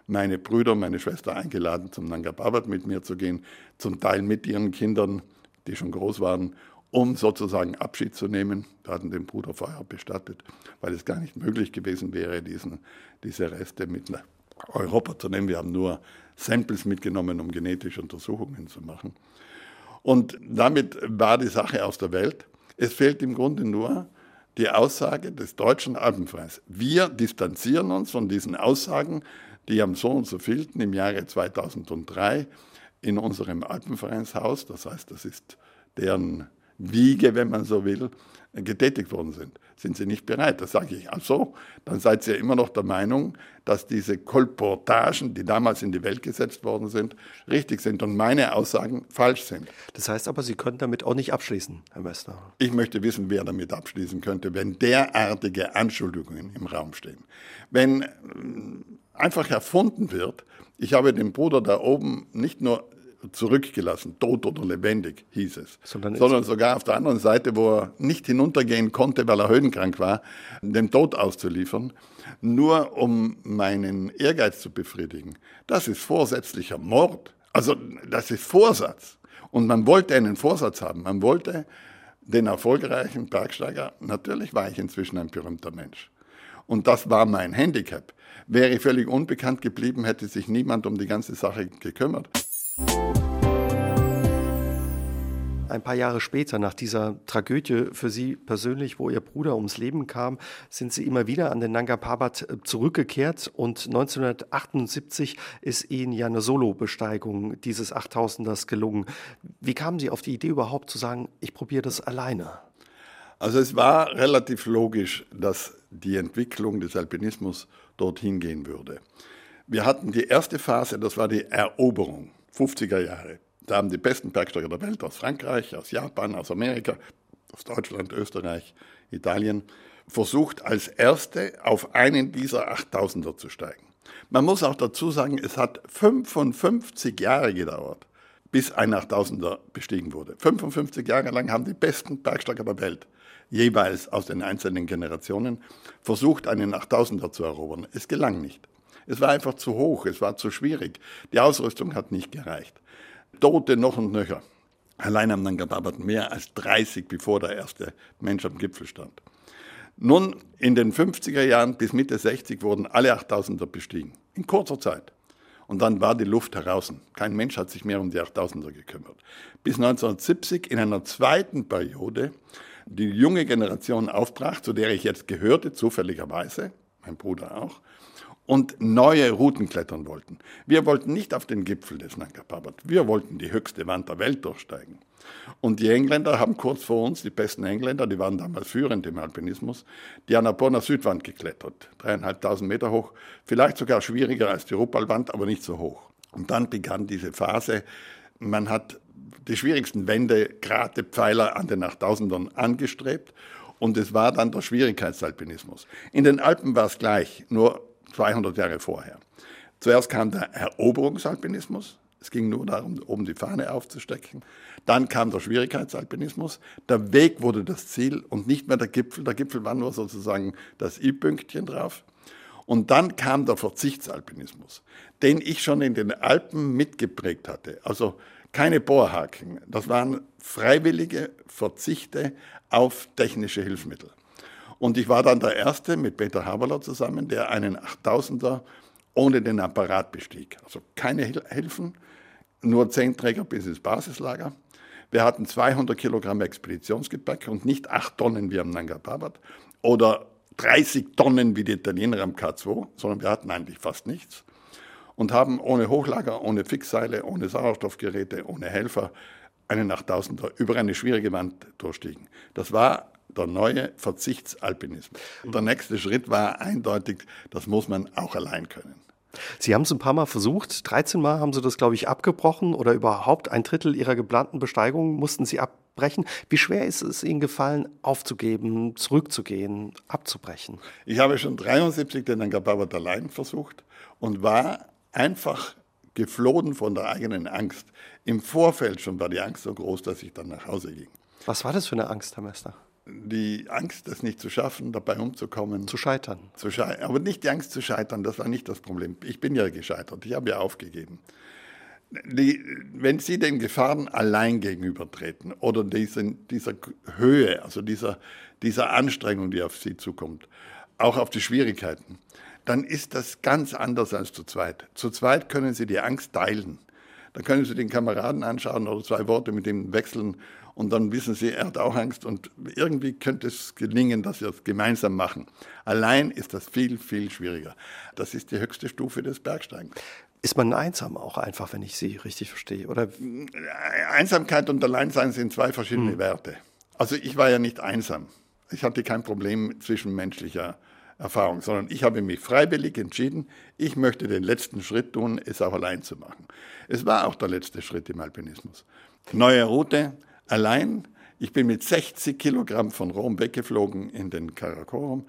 Meine Brüder, meine Schwester eingeladen, zum Nanga Parbat mit mir zu gehen, zum Teil mit ihren Kindern, die schon groß waren, um sozusagen Abschied zu nehmen. Wir hatten den Bruder vorher bestattet, weil es gar nicht möglich gewesen wäre, diesen, diese Reste mit nach Europa zu nehmen. Wir haben nur Samples mitgenommen, um genetische Untersuchungen zu machen. Und damit war die Sache aus der Welt. Es fehlt im Grunde nur die Aussage des Deutschen Alpenvereins. Wir distanzieren uns von diesen Aussagen, die am so und so vielten im Jahre 2003 in unserem Alpenvereinshaus, das heißt, das ist deren Wiege, wenn man so will, getätigt worden sind. Sind sie nicht bereit? Das sage ich. Ach so, dann seid ihr immer noch der Meinung, dass diese Kolportagen, die damals in die Welt gesetzt worden sind, richtig sind und meine Aussagen falsch sind. Das heißt aber, Sie können damit auch nicht abschließen, Herr Messner. Ich möchte wissen, wer damit abschließen könnte, wenn derartige Anschuldigungen im Raum stehen. Wenn äh, einfach erfunden wird, ich habe den Bruder da oben nicht nur zurückgelassen, tot oder lebendig, hieß es. Sondern, Sondern sogar auf der anderen Seite, wo er nicht hinuntergehen konnte, weil er höhenkrank war, dem Tod auszuliefern, nur um meinen Ehrgeiz zu befriedigen. Das ist vorsätzlicher Mord. Also das ist Vorsatz. Und man wollte einen Vorsatz haben. Man wollte den erfolgreichen Bergsteiger, natürlich war ich inzwischen ein berühmter Mensch. Und das war mein Handicap. Wäre ich völlig unbekannt geblieben, hätte sich niemand um die ganze Sache gekümmert. Ein paar Jahre später, nach dieser Tragödie für Sie persönlich, wo Ihr Bruder ums Leben kam, sind Sie immer wieder an den Nanga Parbat äh, zurückgekehrt und 1978 ist Ihnen ja eine Solobesteigung dieses 8000ers gelungen. Wie kamen Sie auf die Idee überhaupt zu sagen, ich probiere das alleine? Also es war relativ logisch, dass die Entwicklung des Alpinismus dorthin gehen würde. Wir hatten die erste Phase, das war die Eroberung, 50er Jahre. Da haben die besten Bergsteiger der Welt aus Frankreich, aus Japan, aus Amerika, aus Deutschland, Österreich, Italien versucht, als erste auf einen dieser 8000er zu steigen. Man muss auch dazu sagen, es hat 55 Jahre gedauert, bis ein 8000er bestiegen wurde. 55 Jahre lang haben die besten Bergsteiger der Welt jeweils aus den einzelnen Generationen versucht, einen 8000er zu erobern. Es gelang nicht. Es war einfach zu hoch, es war zu schwierig. Die Ausrüstung hat nicht gereicht. Tote noch und nöcher. Allein am Nanga Parbat mehr als 30, bevor der erste Mensch am Gipfel stand. Nun, in den 50er Jahren bis Mitte 60 wurden alle 8000er bestiegen. In kurzer Zeit. Und dann war die Luft heraus. Kein Mensch hat sich mehr um die 8000er gekümmert. Bis 1970 in einer zweiten Periode die junge Generation aufbrach, zu der ich jetzt gehörte, zufälligerweise, mein Bruder auch, und neue Routen klettern wollten. Wir wollten nicht auf den Gipfel des Nanga Parbat, wir wollten die höchste Wand der Welt durchsteigen. Und die Engländer haben kurz vor uns, die besten Engländer, die waren damals führend im Alpinismus, die Annapurna Südwand geklettert, dreieinhalbtausend Meter hoch, vielleicht sogar schwieriger als die Ruppalwand, aber nicht so hoch. Und dann begann diese Phase, man hat die schwierigsten Wände, Grate, Pfeiler an den 8000ern angestrebt. Und es war dann der Schwierigkeitsalpinismus. In den Alpen war es gleich, nur 200 Jahre vorher. Zuerst kam der Eroberungsalpinismus. Es ging nur darum, oben die Fahne aufzustecken. Dann kam der Schwierigkeitsalpinismus. Der Weg wurde das Ziel und nicht mehr der Gipfel. Der Gipfel war nur sozusagen das I-Pünktchen drauf. Und dann kam der Verzichtsalpinismus, den ich schon in den Alpen mitgeprägt hatte. Also keine Bohrhaken. Das waren freiwillige Verzichte auf technische Hilfsmittel. Und ich war dann der Erste mit Peter Haberler zusammen, der einen 8000er ohne den Apparat bestieg. Also keine Hilfen, nur zehn Träger bis ins Basislager. Wir hatten 200 Kilogramm Expeditionsgepäck und nicht 8 Tonnen wie am Nanga Parbat oder 30 Tonnen wie die Italiener am K2, sondern wir hatten eigentlich fast nichts und haben ohne Hochlager, ohne Fixseile, ohne Sauerstoffgeräte, ohne Helfer einen 8000er über eine schwierige Wand durchstiegen. Das war der neue Verzichtsalpinismus. Der nächste Schritt war eindeutig, das muss man auch allein können. Sie haben es ein paar Mal versucht. 13 Mal haben Sie das, glaube ich, abgebrochen oder überhaupt ein Drittel Ihrer geplanten Besteigung mussten Sie abbrechen. Wie schwer ist es Ihnen gefallen, aufzugeben, zurückzugehen, abzubrechen? Ich habe schon 73 den Angababat allein versucht und war einfach geflohen von der eigenen Angst. Im Vorfeld schon war die Angst so groß, dass ich dann nach Hause ging. Was war das für eine Angst, Herr Mester? Die Angst, das nicht zu schaffen, dabei umzukommen. Zu scheitern. Zu schei aber nicht die Angst zu scheitern, das war nicht das Problem. Ich bin ja gescheitert, ich habe ja aufgegeben. Die, wenn Sie den Gefahren allein gegenübertreten oder diesen, dieser Höhe, also dieser, dieser Anstrengung, die auf Sie zukommt, auch auf die Schwierigkeiten, dann ist das ganz anders als zu zweit. Zu zweit können Sie die Angst teilen. Dann können Sie den Kameraden anschauen oder zwei Worte mit ihm wechseln und dann wissen Sie, er hat auch Angst und irgendwie könnte es gelingen, dass wir es gemeinsam machen. Allein ist das viel, viel schwieriger. Das ist die höchste Stufe des Bergsteigens. Ist man einsam auch einfach, wenn ich Sie richtig verstehe? Oder? Einsamkeit und Alleinsein sind zwei verschiedene hm. Werte. Also ich war ja nicht einsam. Ich hatte kein Problem zwischenmenschlicher Erfahrung, sondern ich habe mich freiwillig entschieden, ich möchte den letzten Schritt tun, es auch allein zu machen. Es war auch der letzte Schritt im Alpinismus. Neue Route, allein. Ich bin mit 60 Kilogramm von Rom weggeflogen in den Karakorum,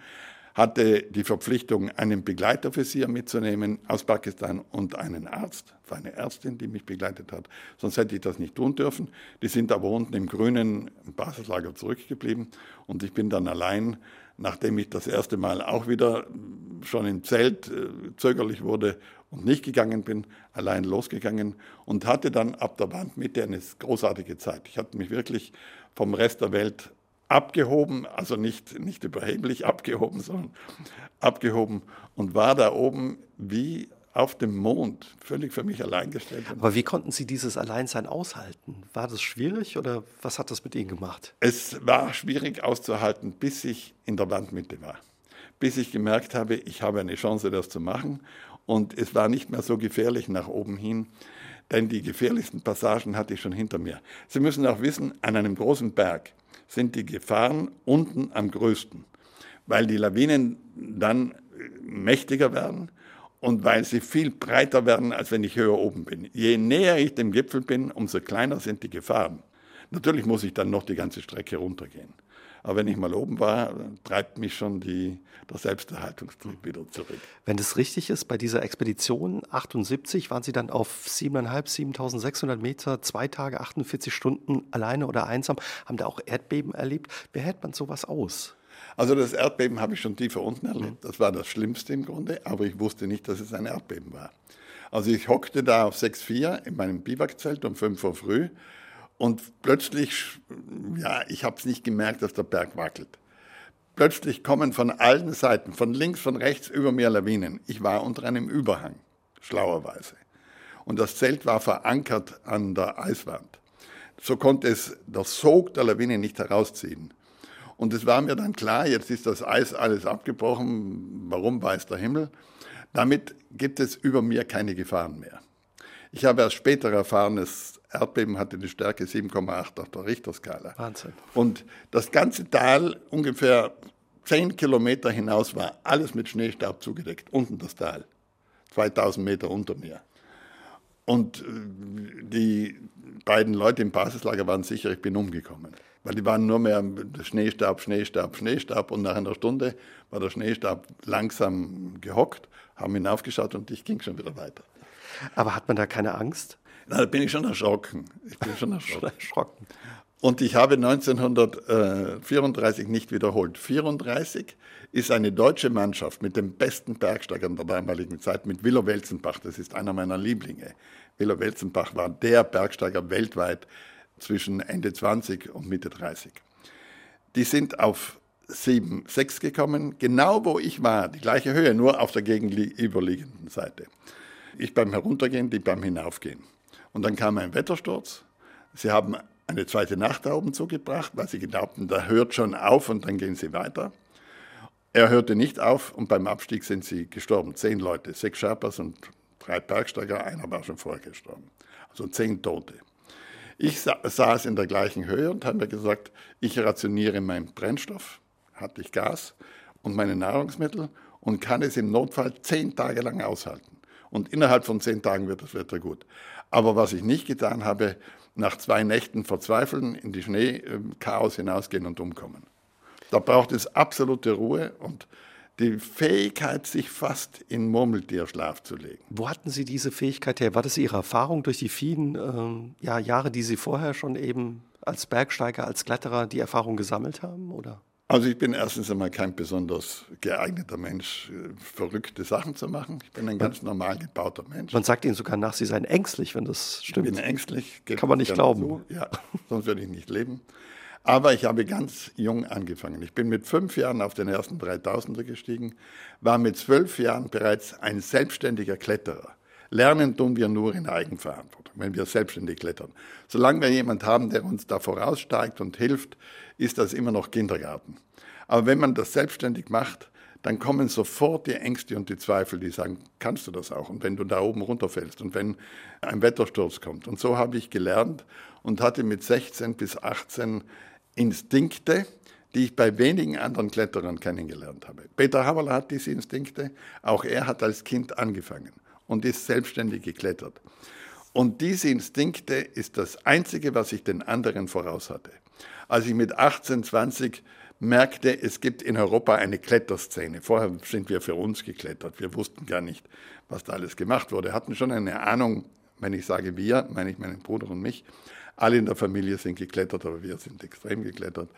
hatte die Verpflichtung, einen Begleitoffizier mitzunehmen aus Pakistan und einen Arzt, eine Ärztin, die mich begleitet hat. Sonst hätte ich das nicht tun dürfen. Die sind aber unten im grünen Basislager zurückgeblieben und ich bin dann allein nachdem ich das erste Mal auch wieder schon im Zelt äh, zögerlich wurde und nicht gegangen bin, allein losgegangen und hatte dann ab der Wandmitte eine großartige Zeit. Ich hatte mich wirklich vom Rest der Welt abgehoben, also nicht, nicht überheblich abgehoben, sondern abgehoben und war da oben wie auf dem Mond, völlig für mich allein gestellt. Aber wie konnten Sie dieses Alleinsein aushalten? War das schwierig oder was hat das mit Ihnen gemacht? Es war schwierig auszuhalten, bis ich in der Wandmitte war. Bis ich gemerkt habe, ich habe eine Chance, das zu machen. Und es war nicht mehr so gefährlich nach oben hin, denn die gefährlichsten Passagen hatte ich schon hinter mir. Sie müssen auch wissen, an einem großen Berg sind die Gefahren unten am größten, weil die Lawinen dann mächtiger werden und weil sie viel breiter werden, als wenn ich höher oben bin. Je näher ich dem Gipfel bin, umso kleiner sind die Gefahren. Natürlich muss ich dann noch die ganze Strecke runtergehen. Aber wenn ich mal oben war, treibt mich schon die, der Selbsterhaltungstrieb wieder zurück. Wenn das richtig ist, bei dieser Expedition 78 waren Sie dann auf 7.500, 7.600 Meter, zwei Tage, 48 Stunden alleine oder einsam, haben da auch Erdbeben erlebt. Wie hält man sowas aus? Also das Erdbeben habe ich schon tiefer unten erlebt. Das war das Schlimmste im Grunde, aber ich wusste nicht, dass es ein Erdbeben war. Also ich hockte da auf 6,4 in meinem Biwakzelt um 5 Uhr früh und plötzlich, ja, ich habe es nicht gemerkt, dass der Berg wackelt. Plötzlich kommen von allen Seiten, von links, von rechts über mir Lawinen. Ich war unter einem Überhang, schlauerweise. Und das Zelt war verankert an der Eiswand. So konnte es der Sog der Lawine nicht herausziehen. Und es war mir dann klar, jetzt ist das Eis alles abgebrochen, warum weiß der Himmel. Damit gibt es über mir keine Gefahren mehr. Ich habe erst später erfahren, das Erdbeben hatte die Stärke 7,8 auf der Richterskala. Wahnsinn. Und das ganze Tal, ungefähr 10 Kilometer hinaus, war alles mit Schneestaub zugedeckt, unten das Tal, 2000 Meter unter mir. Und äh, die beiden Leute im Basislager waren sicher, ich bin umgekommen. Weil die waren nur mehr Schneestab, Schneestab, Schneestab. Und nach einer Stunde war der Schneestab langsam gehockt, haben hinaufgeschaut und ich ging schon wieder weiter. Aber hat man da keine Angst? Na, da bin ich schon erschrocken. Ich bin schon erschrocken. Und ich habe 1934 nicht wiederholt. 1934 ist eine deutsche Mannschaft mit dem besten Bergsteigern der damaligen Zeit, mit Willow Welzenbach. Das ist einer meiner Lieblinge. Willow Welzenbach war der Bergsteiger weltweit, zwischen Ende 20 und Mitte 30. Die sind auf 7, 6 gekommen, genau wo ich war, die gleiche Höhe, nur auf der gegenüberliegenden Seite. Ich beim Heruntergehen, die beim Hinaufgehen. Und dann kam ein Wettersturz. Sie haben eine zweite Nacht da oben zugebracht, weil sie glaubten, da hört schon auf und dann gehen sie weiter. Er hörte nicht auf und beim Abstieg sind sie gestorben. Zehn Leute, sechs Sherpas und drei Bergsteiger, einer war schon vorher gestorben. Also zehn Tote. Ich saß in der gleichen Höhe und habe mir gesagt, ich rationiere meinen Brennstoff, hatte ich Gas und meine Nahrungsmittel und kann es im Notfall zehn Tage lang aushalten. Und innerhalb von zehn Tagen wird das Wetter gut. Aber was ich nicht getan habe, nach zwei Nächten verzweifeln, in die Schneechaos hinausgehen und umkommen. Da braucht es absolute Ruhe und die Fähigkeit, sich fast in Murmeltierschlaf zu legen. Wo hatten Sie diese Fähigkeit her? War das Ihre Erfahrung durch die vielen äh, ja, Jahre, die Sie vorher schon eben als Bergsteiger, als Kletterer die Erfahrung gesammelt haben? Oder? Also ich bin erstens einmal kein besonders geeigneter Mensch, äh, verrückte Sachen zu machen. Ich bin ein ganz normal gebauter Mensch. Man sagt Ihnen sogar nach, Sie seien ängstlich, wenn das stimmt. Ich bin ängstlich. Kann man nicht glauben. Zu. Ja, sonst würde ich nicht leben. Aber ich habe ganz jung angefangen. Ich bin mit fünf Jahren auf den ersten 3000er gestiegen, war mit zwölf Jahren bereits ein selbstständiger Kletterer. Lernen tun wir nur in Eigenverantwortung, wenn wir selbstständig klettern. Solange wir jemanden haben, der uns da voraussteigt und hilft, ist das immer noch Kindergarten. Aber wenn man das selbstständig macht, dann kommen sofort die Ängste und die Zweifel, die sagen, kannst du das auch? Und wenn du da oben runterfällst und wenn ein Wettersturz kommt. Und so habe ich gelernt und hatte mit 16 bis 18 Instinkte, die ich bei wenigen anderen Kletterern kennengelernt habe. Peter Haberler hat diese Instinkte, auch er hat als Kind angefangen und ist selbstständig geklettert. Und diese Instinkte ist das Einzige, was ich den anderen voraus hatte. Als ich mit 18, 20 merkte, es gibt in Europa eine Kletterszene. Vorher sind wir für uns geklettert. Wir wussten gar nicht, was da alles gemacht wurde. Hatten schon eine Ahnung, wenn ich sage wir, meine ich meinen Bruder und mich. Alle in der Familie sind geklettert, aber wir sind extrem geklettert.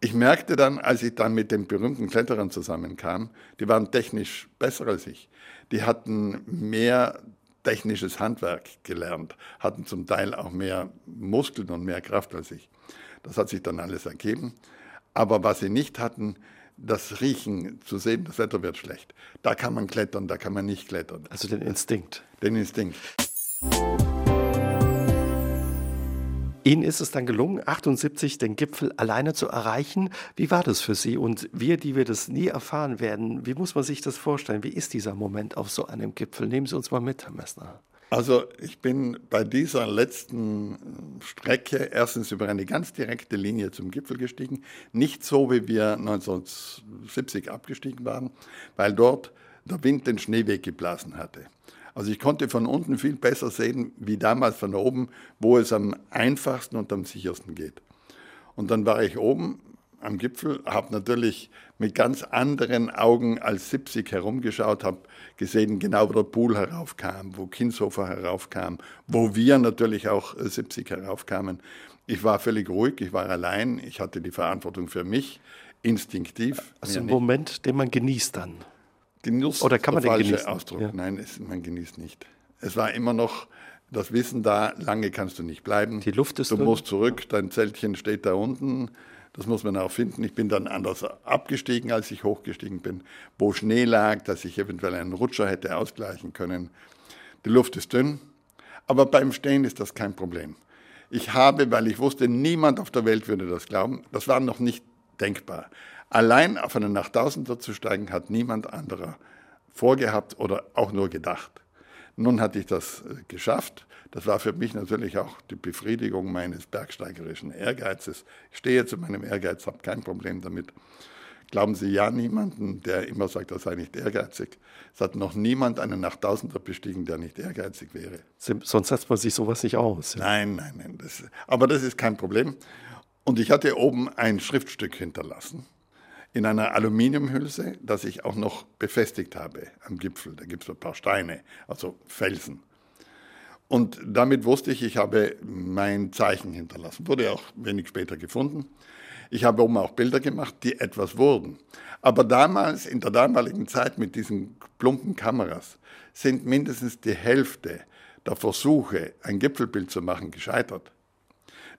Ich merkte dann, als ich dann mit den berühmten Kletterern zusammenkam, die waren technisch besser als ich. Die hatten mehr technisches Handwerk gelernt, hatten zum Teil auch mehr Muskeln und mehr Kraft als ich. Das hat sich dann alles ergeben. Aber was sie nicht hatten, das Riechen zu sehen, das Wetter wird schlecht. Da kann man klettern, da kann man nicht klettern. Also den Instinkt. Den Instinkt. Ihnen ist es dann gelungen, 78 den Gipfel alleine zu erreichen. Wie war das für Sie? Und wir, die wir das nie erfahren werden, wie muss man sich das vorstellen? Wie ist dieser Moment auf so einem Gipfel? Nehmen Sie uns mal mit, Herr Messner. Also ich bin bei dieser letzten Strecke erstens über eine ganz direkte Linie zum Gipfel gestiegen. Nicht so, wie wir 1970 abgestiegen waren, weil dort der Wind den Schnee weggeblasen hatte. Also ich konnte von unten viel besser sehen, wie damals von oben, wo es am einfachsten und am sichersten geht. Und dann war ich oben am Gipfel, habe natürlich mit ganz anderen Augen als 70 herumgeschaut, habe gesehen, genau wo der Pool heraufkam, wo Kinshofer heraufkam, wo wir natürlich auch 70 heraufkamen. Ich war völlig ruhig, ich war allein, ich hatte die Verantwortung für mich, instinktiv. Also ein Moment, den man genießt dann. Genuss Oder kann man den genießen? Ausdruck. Ja. Nein, es, man genießt nicht. Es war immer noch das Wissen da, lange kannst du nicht bleiben. Die Luft ist Du dünn. musst zurück, dein Zeltchen steht da unten. Das muss man auch finden. Ich bin dann anders abgestiegen, als ich hochgestiegen bin, wo Schnee lag, dass ich eventuell einen Rutscher hätte ausgleichen können. Die Luft ist dünn, aber beim Stehen ist das kein Problem. Ich habe, weil ich wusste, niemand auf der Welt würde das glauben, das war noch nicht denkbar. Allein auf einen Nachttausender zu steigen, hat niemand anderer vorgehabt oder auch nur gedacht. Nun hatte ich das äh, geschafft. Das war für mich natürlich auch die Befriedigung meines bergsteigerischen Ehrgeizes. Ich stehe zu meinem Ehrgeiz, habe kein Problem damit. Glauben Sie ja niemanden, der immer sagt, er sei nicht ehrgeizig. Es hat noch niemand einen Nachttausender bestiegen, der nicht ehrgeizig wäre. Sonst setzt man sich sowas nicht aus. Ja. Nein, nein, nein. Das, aber das ist kein Problem. Und ich hatte oben ein Schriftstück hinterlassen in einer Aluminiumhülse, das ich auch noch befestigt habe am Gipfel. Da gibt es ein paar Steine, also Felsen. Und damit wusste ich, ich habe mein Zeichen hinterlassen. Wurde auch wenig später gefunden. Ich habe oben auch Bilder gemacht, die etwas wurden. Aber damals, in der damaligen Zeit mit diesen plumpen Kameras, sind mindestens die Hälfte der Versuche, ein Gipfelbild zu machen, gescheitert.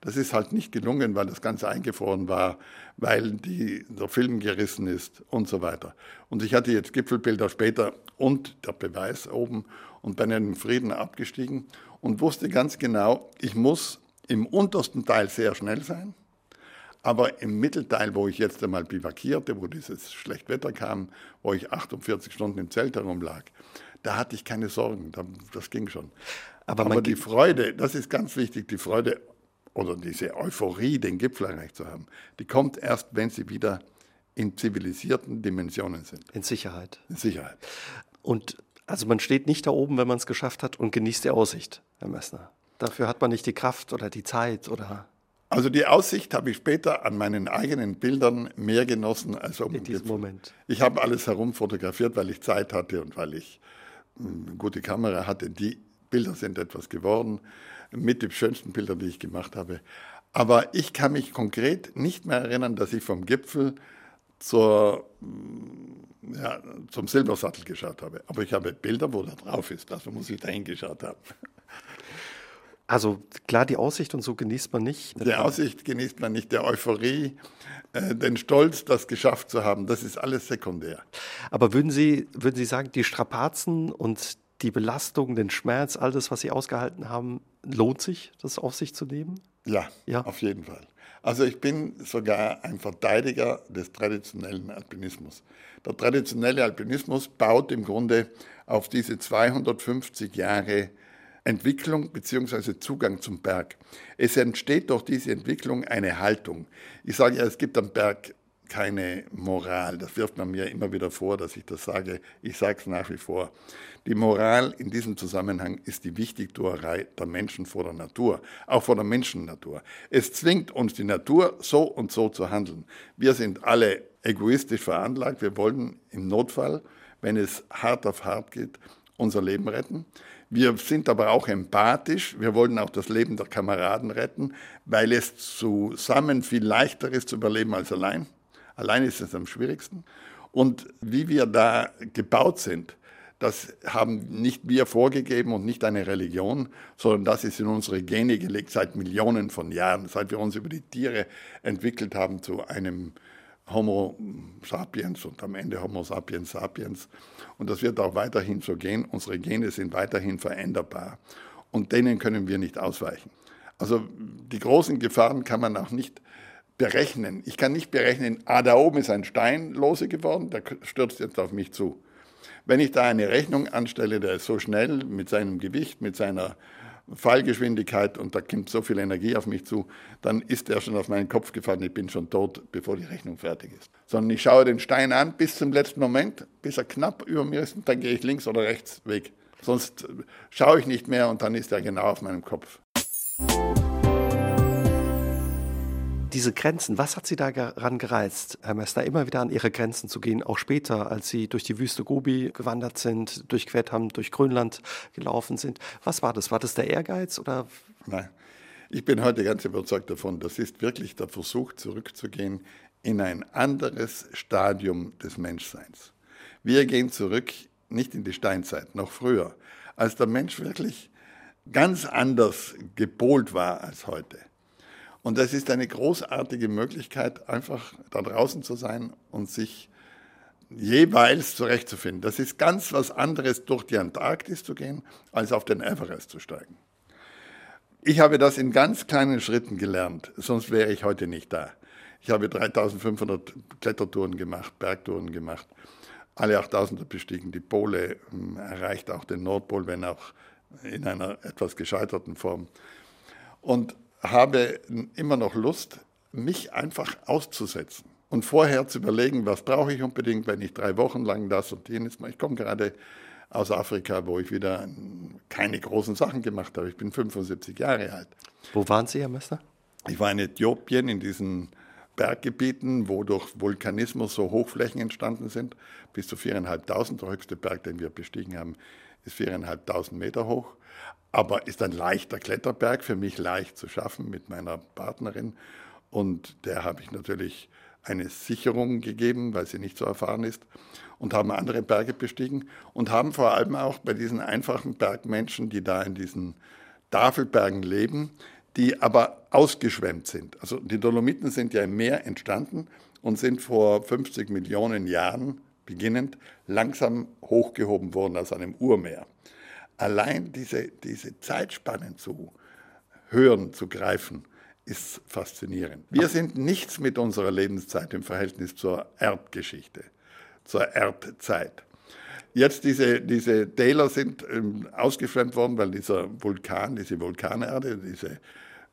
Das ist halt nicht gelungen, weil das Ganze eingefroren war, weil die, der Film gerissen ist und so weiter. Und ich hatte jetzt Gipfelbilder später und der Beweis oben und bin in den Frieden abgestiegen und wusste ganz genau, ich muss im untersten Teil sehr schnell sein, aber im Mittelteil, wo ich jetzt einmal bivakierte, wo dieses Schlechtwetter kam, wo ich 48 Stunden im Zelt herumlag, da hatte ich keine Sorgen, das ging schon. Aber Aber, die Freude, das ist ganz wichtig, die Freude oder diese Euphorie, den Gipfel erreicht zu haben, die kommt erst, wenn sie wieder in zivilisierten Dimensionen sind. In Sicherheit. In Sicherheit. Und also man steht nicht da oben, wenn man es geschafft hat und genießt die Aussicht, Herr Messner. Dafür hat man nicht die Kraft oder die Zeit oder Also die Aussicht habe ich später an meinen eigenen Bildern mehr genossen als oben in diesem Gipfel. Moment. Ich habe alles herum fotografiert, weil ich Zeit hatte und weil ich eine gute Kamera hatte. Die Bilder sind etwas geworden, mit den schönsten Bildern, die ich gemacht habe. Aber ich kann mich konkret nicht mehr erinnern, dass ich vom Gipfel zur, mh, ja, zum Silbersattel geschaut habe. Aber ich habe Bilder, wo da drauf ist. Also muss ich da hingeschaut haben. Also klar, die Aussicht und so genießt man nicht. Die Aussicht genießt man nicht, der Euphorie, äh, den Stolz, das geschafft zu haben. Das ist alles sekundär. Aber würden Sie, würden Sie sagen, die Strapazen und die Belastung, den Schmerz, all das, was Sie ausgehalten haben, lohnt sich, das auf sich zu nehmen? Ja, Ja. auf jeden Fall. Also ich bin sogar ein Verteidiger des traditionellen Alpinismus. Der traditionelle Alpinismus baut im Grunde auf diese 250 Jahre Entwicklung bzw. Zugang zum Berg. Es entsteht durch diese Entwicklung eine Haltung. Ich sage ja, es gibt am Berg keine Moral. Das wirft man mir immer wieder vor, dass ich das sage. Ich sage es nach wie vor. Die Moral in diesem Zusammenhang ist die Wichtigtuerei der Menschen vor der Natur, auch vor der Menschennatur. Es zwingt uns die Natur, so und so zu handeln. Wir sind alle egoistisch veranlagt. Wir wollen im Notfall, wenn es hart auf hart geht, unser Leben retten. Wir sind aber auch empathisch. Wir wollen auch das Leben der Kameraden retten, weil es zusammen viel leichter ist zu überleben als allein. Allein ist es am schwierigsten. Und wie wir da gebaut sind, das haben nicht wir vorgegeben und nicht eine Religion, sondern das ist in unsere Gene gelegt seit Millionen von Jahren, seit wir uns über die Tiere entwickelt haben zu einem Homo sapiens und am Ende Homo sapiens sapiens. Und das wird auch weiterhin so gehen. Unsere Gene sind weiterhin veränderbar und denen können wir nicht ausweichen. Also die großen Gefahren kann man auch nicht berechnen. Ich kann nicht berechnen, ah, da oben ist ein Stein lose geworden, der stürzt jetzt auf mich zu. Wenn ich da eine Rechnung anstelle, der ist so schnell mit seinem Gewicht, mit seiner Fallgeschwindigkeit und da kommt so viel Energie auf mich zu, dann ist er schon auf meinen Kopf gefallen, ich bin schon tot, bevor die Rechnung fertig ist. Sondern ich schaue den Stein an bis zum letzten Moment, bis er knapp über mir ist und dann gehe ich links oder rechts weg. Sonst schaue ich nicht mehr und dann ist er genau auf meinem Kopf. Diese Grenzen, was hat Sie daran gereizt, Herr Messner, immer wieder an Ihre Grenzen zu gehen, auch später, als Sie durch die Wüste Gobi gewandert sind, durchquert haben, durch Grönland gelaufen sind? Was war das? War das der Ehrgeiz oder? Nein, ich bin heute ganz überzeugt davon, das ist wirklich der Versuch, zurückzugehen in ein anderes Stadium des Menschseins. Wir gehen zurück, nicht in die Steinzeit, noch früher, als der Mensch wirklich ganz anders gepolt war als heute. Und das ist eine großartige Möglichkeit, einfach da draußen zu sein und sich jeweils zurechtzufinden. Das ist ganz was anderes, durch die Antarktis zu gehen, als auf den Everest zu steigen. Ich habe das in ganz kleinen Schritten gelernt, sonst wäre ich heute nicht da. Ich habe 3500 Klettertouren gemacht, Bergtouren gemacht, alle 8000er bestiegen, die Pole hm, erreicht auch den Nordpol, wenn auch in einer etwas gescheiterten Form. Und habe immer noch Lust, mich einfach auszusetzen und vorher zu überlegen, was brauche ich unbedingt, wenn ich drei Wochen lang das und jenes mache. Ich komme gerade aus Afrika, wo ich wieder keine großen Sachen gemacht habe. Ich bin 75 Jahre alt. Wo waren Sie, Herr Meister? Ich war in Äthiopien, in diesen Berggebieten, wo durch Vulkanismus so Hochflächen entstanden sind, bis zu 4.500. Der höchste Berg, den wir bestiegen haben, ist 4.500 Meter hoch aber ist ein leichter Kletterberg, für mich leicht zu schaffen mit meiner Partnerin. Und der habe ich natürlich eine Sicherung gegeben, weil sie nicht so erfahren ist, und haben andere Berge bestiegen und haben vor allem auch bei diesen einfachen Bergmenschen, die da in diesen Tafelbergen leben, die aber ausgeschwemmt sind. Also die Dolomiten sind ja im Meer entstanden und sind vor 50 Millionen Jahren beginnend langsam hochgehoben worden aus einem Urmeer allein diese, diese Zeitspannen zu hören, zu greifen, ist faszinierend. Wir sind nichts mit unserer Lebenszeit im Verhältnis zur Erdgeschichte, zur Erdzeit. Jetzt diese, diese Täler sind ähm, ausgeschwemmt worden, weil dieser Vulkan, diese Vulkanerde, diese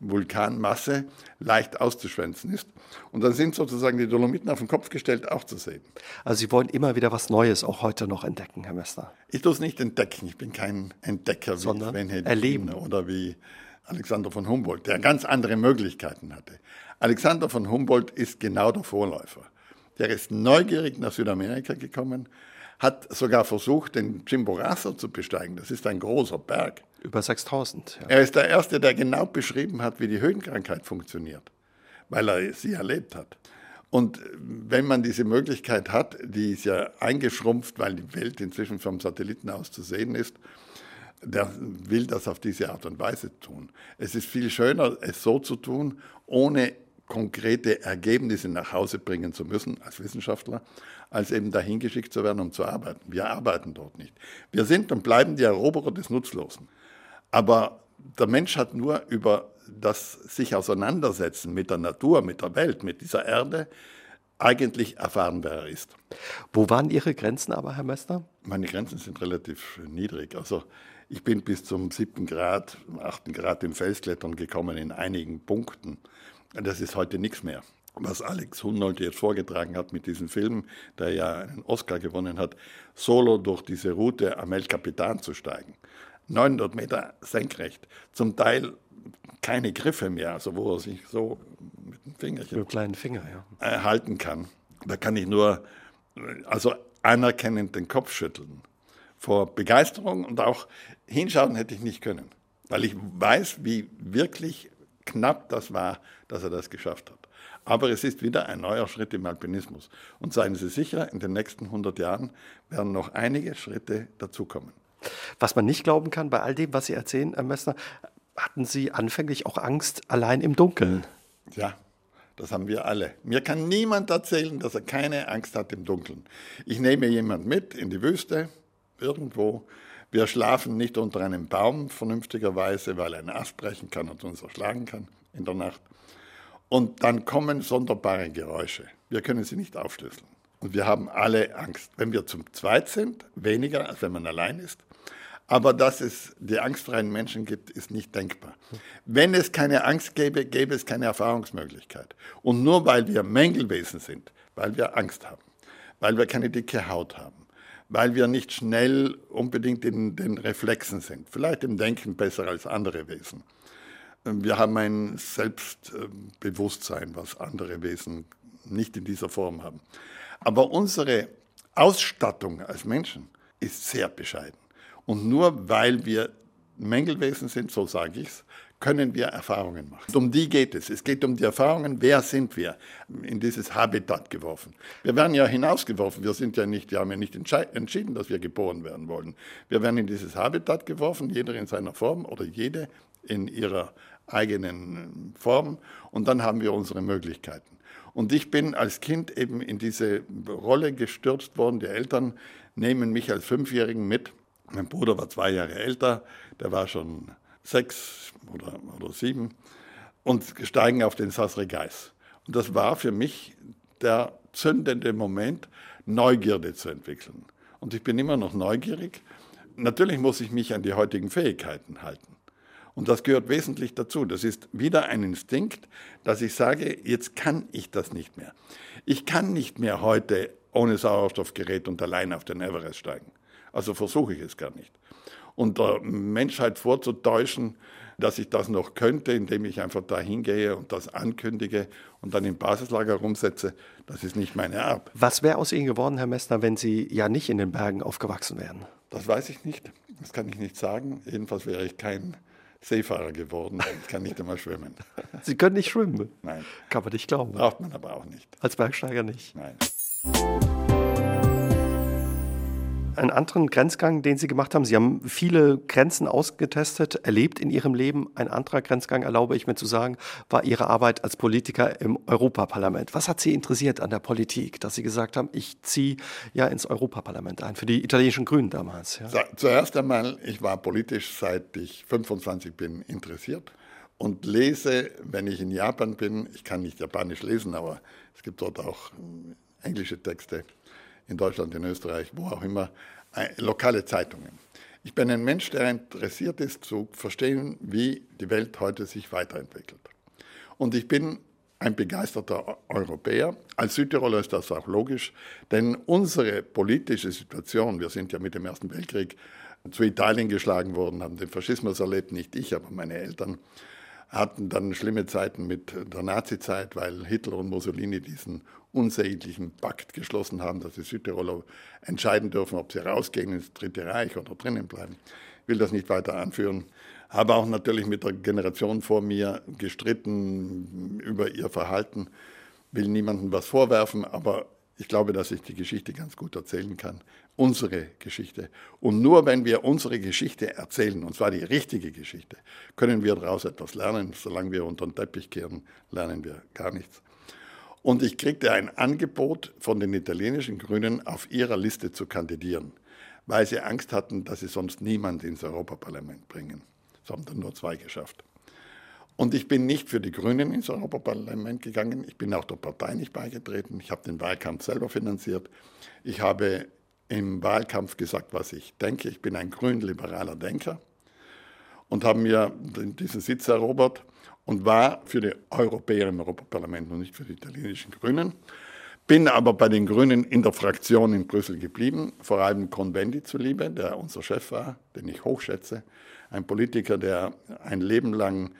Vulkanmasse leicht auszuschwänzen ist. Und dann sind sozusagen die Dolomiten auf den Kopf gestellt, auch zu sehen. Also Sie wollen immer wieder was Neues auch heute noch entdecken, Herr Messner? Ich tue es nicht entdecken. Ich bin kein Entdecker Sondern wie Sven erleben. oder wie Alexander von Humboldt, der ganz andere Möglichkeiten hatte. Alexander von Humboldt ist genau der Vorläufer. Der ist neugierig nach Südamerika gekommen, hat sogar versucht, den Chimborazo zu besteigen. Das ist ein großer Berg. Über 6000. Ja. Er ist der Erste, der genau beschrieben hat, wie die Höhenkrankheit funktioniert, weil er sie erlebt hat. Und wenn man diese Möglichkeit hat, die ist ja eingeschrumpft, weil die Welt inzwischen vom Satelliten aus zu sehen ist, der will das auf diese Art und Weise tun. Es ist viel schöner, es so zu tun, ohne konkrete Ergebnisse nach Hause bringen zu müssen als Wissenschaftler, als eben dahin geschickt zu werden, um zu arbeiten. Wir arbeiten dort nicht. Wir sind und bleiben die Eroberer des Nutzlosen. Aber der Mensch hat nur über das sich auseinandersetzen mit der Natur, mit der Welt, mit dieser Erde, eigentlich erfahren, wer er ist. Wo waren Ihre Grenzen aber, Herr Mester? Meine Grenzen sind relativ niedrig. Also ich bin bis zum siebten Grad, achten Grad im Felsklettern gekommen in einigen Punkten. Das ist heute nichts mehr. Was Alex Hunold jetzt vorgetragen hat mit diesem Film, der ja einen Oscar gewonnen hat, solo durch diese Route am El Capitan zu steigen. 900 Meter senkrecht, zum Teil keine Griffe mehr, also wo er sich so mit dem Fingerchen mit dem kleinen Finger, ja. halten kann. Da kann ich nur also anerkennend den Kopf schütteln. Vor Begeisterung und auch hinschauen hätte ich nicht können, weil ich weiß, wie wirklich knapp das war, dass er das geschafft hat. Aber es ist wieder ein neuer Schritt im Alpinismus. Und seien Sie sicher, in den nächsten 100 Jahren werden noch einige Schritte dazukommen. Was man nicht glauben kann bei all dem, was Sie erzählen, Herr Messner, hatten Sie anfänglich auch Angst allein im Dunkeln? Ja, Das haben wir alle. Mir kann niemand erzählen, dass er keine Angst hat im Dunkeln. Ich nehme jemand mit in die Wüste, irgendwo. Wir schlafen nicht unter einem Baum vernünftigerweise, weil ein Ast brechen kann und uns erschlagen kann in der Nacht. Und dann kommen sonderbare Geräusche. Wir können sie nicht aufschlüsseln. Und wir haben alle Angst. Wenn wir zum Zweit sind, weniger, als wenn man allein ist. Aber dass es die angstfreien Menschen gibt, ist nicht denkbar. Wenn es keine Angst gäbe, gäbe es keine Erfahrungsmöglichkeit. Und nur weil wir Mängelwesen sind, weil wir Angst haben, weil wir keine dicke Haut haben, weil wir nicht schnell unbedingt in den Reflexen sind, vielleicht im Denken besser als andere Wesen. Wir haben ein Selbstbewusstsein, was andere Wesen nicht in dieser Form haben. Aber unsere Ausstattung als Menschen ist sehr bescheiden. Und nur weil wir Mängelwesen sind, so sage ich es, können wir Erfahrungen machen. Um die geht es. Es geht um die Erfahrungen, wer sind wir in dieses Habitat geworfen. Wir werden ja hinausgeworfen. Wir sind ja nicht, wir haben ja nicht entschieden, dass wir geboren werden wollen. Wir werden in dieses Habitat geworfen, jeder in seiner Form oder jede in ihrer eigenen Form. Und dann haben wir unsere Möglichkeiten. Und ich bin als Kind eben in diese Rolle gestürzt worden. Die Eltern nehmen mich als Fünfjährigen mit mein Bruder war zwei Jahre älter, der war schon sechs oder, oder sieben und steigen auf den Sasre Geis. Und das war für mich der zündende Moment, Neugierde zu entwickeln. Und ich bin immer noch neugierig. Natürlich muss ich mich an die heutigen Fähigkeiten halten. Und das gehört wesentlich dazu. Das ist wieder ein Instinkt, dass ich sage, jetzt kann ich das nicht mehr. Ich kann nicht mehr heute ohne Sauerstoffgerät und allein auf den Everest steigen. Also versuche ich es gar nicht. Und der Menschheit vorzutäuschen, dass ich das noch könnte, indem ich einfach da hingehe und das ankündige und dann im Basislager rumsetze, das ist nicht meine Art. Was wäre aus Ihnen geworden, Herr Messner, wenn Sie ja nicht in den Bergen aufgewachsen wären? Das weiß ich nicht. Das kann ich nicht sagen. Jedenfalls wäre ich kein Seefahrer geworden. Ich kann nicht einmal schwimmen. Sie können nicht schwimmen? Nein. Kann man nicht glauben. Braucht man aber auch nicht. Als Bergsteiger nicht? Nein. Einen anderen Grenzgang, den Sie gemacht haben. Sie haben viele Grenzen ausgetestet, erlebt in Ihrem Leben. Ein anderer Grenzgang, erlaube ich mir zu sagen, war Ihre Arbeit als Politiker im Europaparlament. Was hat Sie interessiert an der Politik, dass Sie gesagt haben, ich ziehe ja ins Europaparlament ein, für die italienischen Grünen damals? Ja. Zuerst einmal, ich war politisch, seit ich 25 bin, interessiert und lese, wenn ich in Japan bin, ich kann nicht Japanisch lesen, aber es gibt dort auch englische Texte in Deutschland, in Österreich, wo auch immer, äh, lokale Zeitungen. Ich bin ein Mensch, der interessiert ist zu verstehen, wie die Welt heute sich weiterentwickelt. Und ich bin ein begeisterter Europäer. Als Südtiroler ist das auch logisch, denn unsere politische Situation, wir sind ja mit dem Ersten Weltkrieg zu Italien geschlagen worden, haben den Faschismus erlebt, nicht ich, aber meine Eltern, hatten dann schlimme Zeiten mit der Nazizeit, weil Hitler und Mussolini diesen unsäglichen Pakt geschlossen haben, dass die Südtiroler entscheiden dürfen, ob sie rausgehen ins Dritte Reich oder drinnen bleiben. Ich will das nicht weiter anführen. Habe auch natürlich mit der Generation vor mir gestritten über ihr Verhalten. Will niemandem was vorwerfen, aber ich glaube, dass ich die Geschichte ganz gut erzählen kann. Unsere Geschichte. Und nur wenn wir unsere Geschichte erzählen, und zwar die richtige Geschichte, können wir daraus etwas lernen. Solange wir unter den Teppich kehren, lernen wir gar nichts. Und ich kriegte ein Angebot von den italienischen Grünen, auf ihrer Liste zu kandidieren, weil sie Angst hatten, dass sie sonst niemand ins Europaparlament bringen. Das haben dann nur zwei geschafft. Und ich bin nicht für die Grünen ins Europaparlament gegangen. Ich bin auch der Partei nicht beigetreten. Ich habe den Wahlkampf selber finanziert. Ich habe im Wahlkampf gesagt, was ich denke. Ich bin ein grün-liberaler Denker und habe mir diesen Sitz erobert und war für die Europäer im Europaparlament und nicht für die italienischen Grünen. Bin aber bei den Grünen in der Fraktion in Brüssel geblieben, vor allem Convendi zuliebe, der unser Chef war, den ich hochschätze. Ein Politiker, der ein Leben lang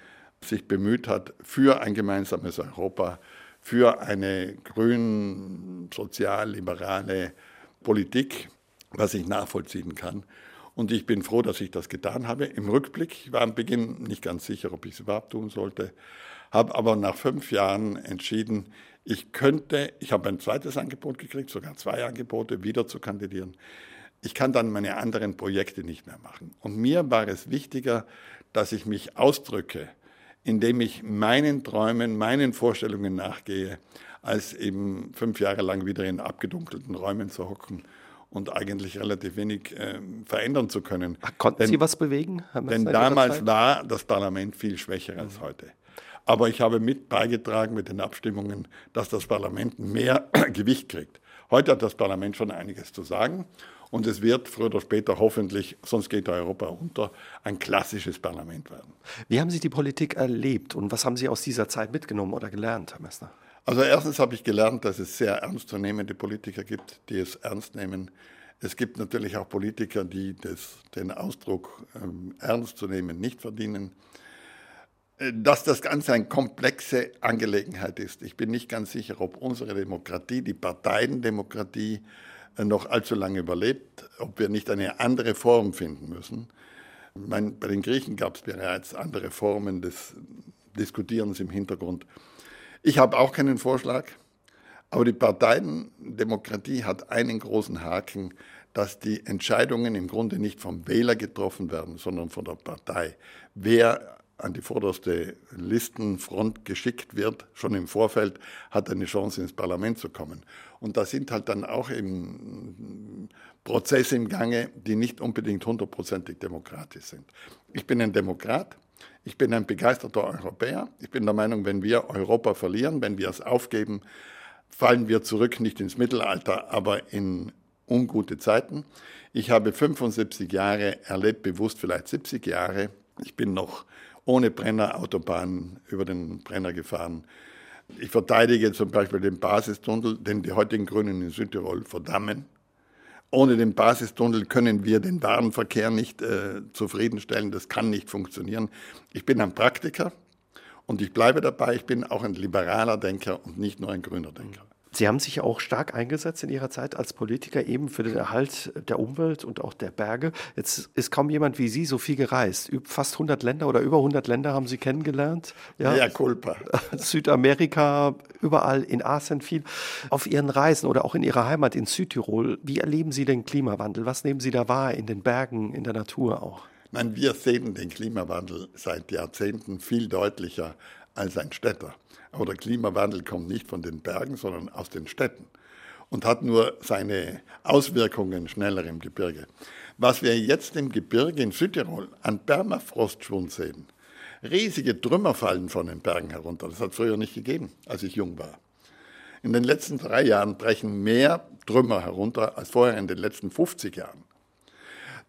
sich bemüht hat für ein gemeinsames Europa, für eine grün, sozial-liberale Politik, was ich nachvollziehen kann. Und ich bin froh, dass ich das getan habe. Im Rückblick, war am Beginn nicht ganz sicher, ob ich es überhaupt tun sollte, habe aber nach fünf Jahren entschieden, ich könnte, ich habe ein zweites Angebot gekriegt, sogar zwei Angebote, wieder zu kandidieren. Ich kann dann meine anderen Projekte nicht mehr machen. Und mir war es wichtiger, dass ich mich ausdrücke indem ich meinen Träumen, meinen Vorstellungen nachgehe, als eben fünf Jahre lang wieder in abgedunkelten Räumen zu hocken und eigentlich relativ wenig äh, verändern zu können. Ach, konnten denn, Sie was bewegen? denn damals war das Parlament viel schwächer als mhm. heute. Aber ich habe mit beigetragen mit den Abstimmungen, dass das Parlament mehr Gewicht kriegt. Heute hat das Parlament schon einiges zu sagen. Und es wird früher oder später hoffentlich, sonst geht Europa unter, ein klassisches Parlament werden. Wie haben Sie die Politik erlebt und was haben Sie aus dieser Zeit mitgenommen oder gelernt, Herr Messner? Also erstens habe ich gelernt, dass es sehr ernstzunehmende Politiker gibt, die es ernst nehmen. Es gibt natürlich auch Politiker, die das, den Ausdruck ähm, ernst zu nehmen nicht verdienen. Äh, dass das Ganze eine komplexe Angelegenheit ist. Ich bin nicht ganz sicher, ob unsere Demokratie, die Parteiendemokratie, äh, noch allzu lange überlebt, ob wir nicht eine andere Form finden müssen. Meine, bei den Griechen gab es bereits andere Formen des Diskutierens im Hintergrund. Ich habe auch keinen Vorschlag, aber die Parteiendemokratie hat einen großen Haken, dass die Entscheidungen im Grunde nicht vom Wähler getroffen werden, sondern von der Partei. Wer an die vorderste Listenfront geschickt wird, schon im Vorfeld, hat eine Chance ins Parlament zu kommen. Und da sind halt dann auch eben Prozesse im Gange, die nicht unbedingt hundertprozentig demokratisch sind. Ich bin ein Demokrat, ich bin ein begeisterter Europäer. Ich bin der Meinung, wenn wir Europa verlieren, wenn wir es aufgeben, fallen wir zurück nicht ins Mittelalter, aber in ungute Zeiten. Ich habe 75 Jahre erlebt, bewusst vielleicht 70 Jahre. Ich bin noch ohne Brenner Autobahn über den Brenner gefahren. Ich verteidige zum Beispiel den Basistunnel, den die heutigen Grünen in Südtirol verdammen. Ohne den Basistunnel können wir den Warenverkehr nicht äh, zufriedenstellen. Das kann nicht funktionieren. Ich bin ein Praktiker und ich bleibe dabei. Ich bin auch ein liberaler Denker und nicht nur ein grüner Denker. Sie haben sich auch stark eingesetzt in Ihrer Zeit als Politiker eben für den Erhalt der Umwelt und auch der Berge. Jetzt ist kaum jemand wie Sie so viel gereist. Fast 100 Länder oder über 100 Länder haben Sie kennengelernt. Ja, ja culpa. Südamerika, überall in Asien viel. Auf Ihren Reisen oder auch in Ihrer Heimat in Südtirol, wie erleben Sie den Klimawandel? Was nehmen Sie da wahr in den Bergen, in der Natur auch? Nein, wir sehen den Klimawandel seit Jahrzehnten viel deutlicher als ein Städter. Aber der Klimawandel kommt nicht von den Bergen, sondern aus den Städten und hat nur seine Auswirkungen schneller im Gebirge. Was wir jetzt im Gebirge in Südtirol an Permafrostschwund sehen, riesige Trümmer fallen von den Bergen herunter. Das hat es früher nicht gegeben, als ich jung war. In den letzten drei Jahren brechen mehr Trümmer herunter als vorher in den letzten 50 Jahren.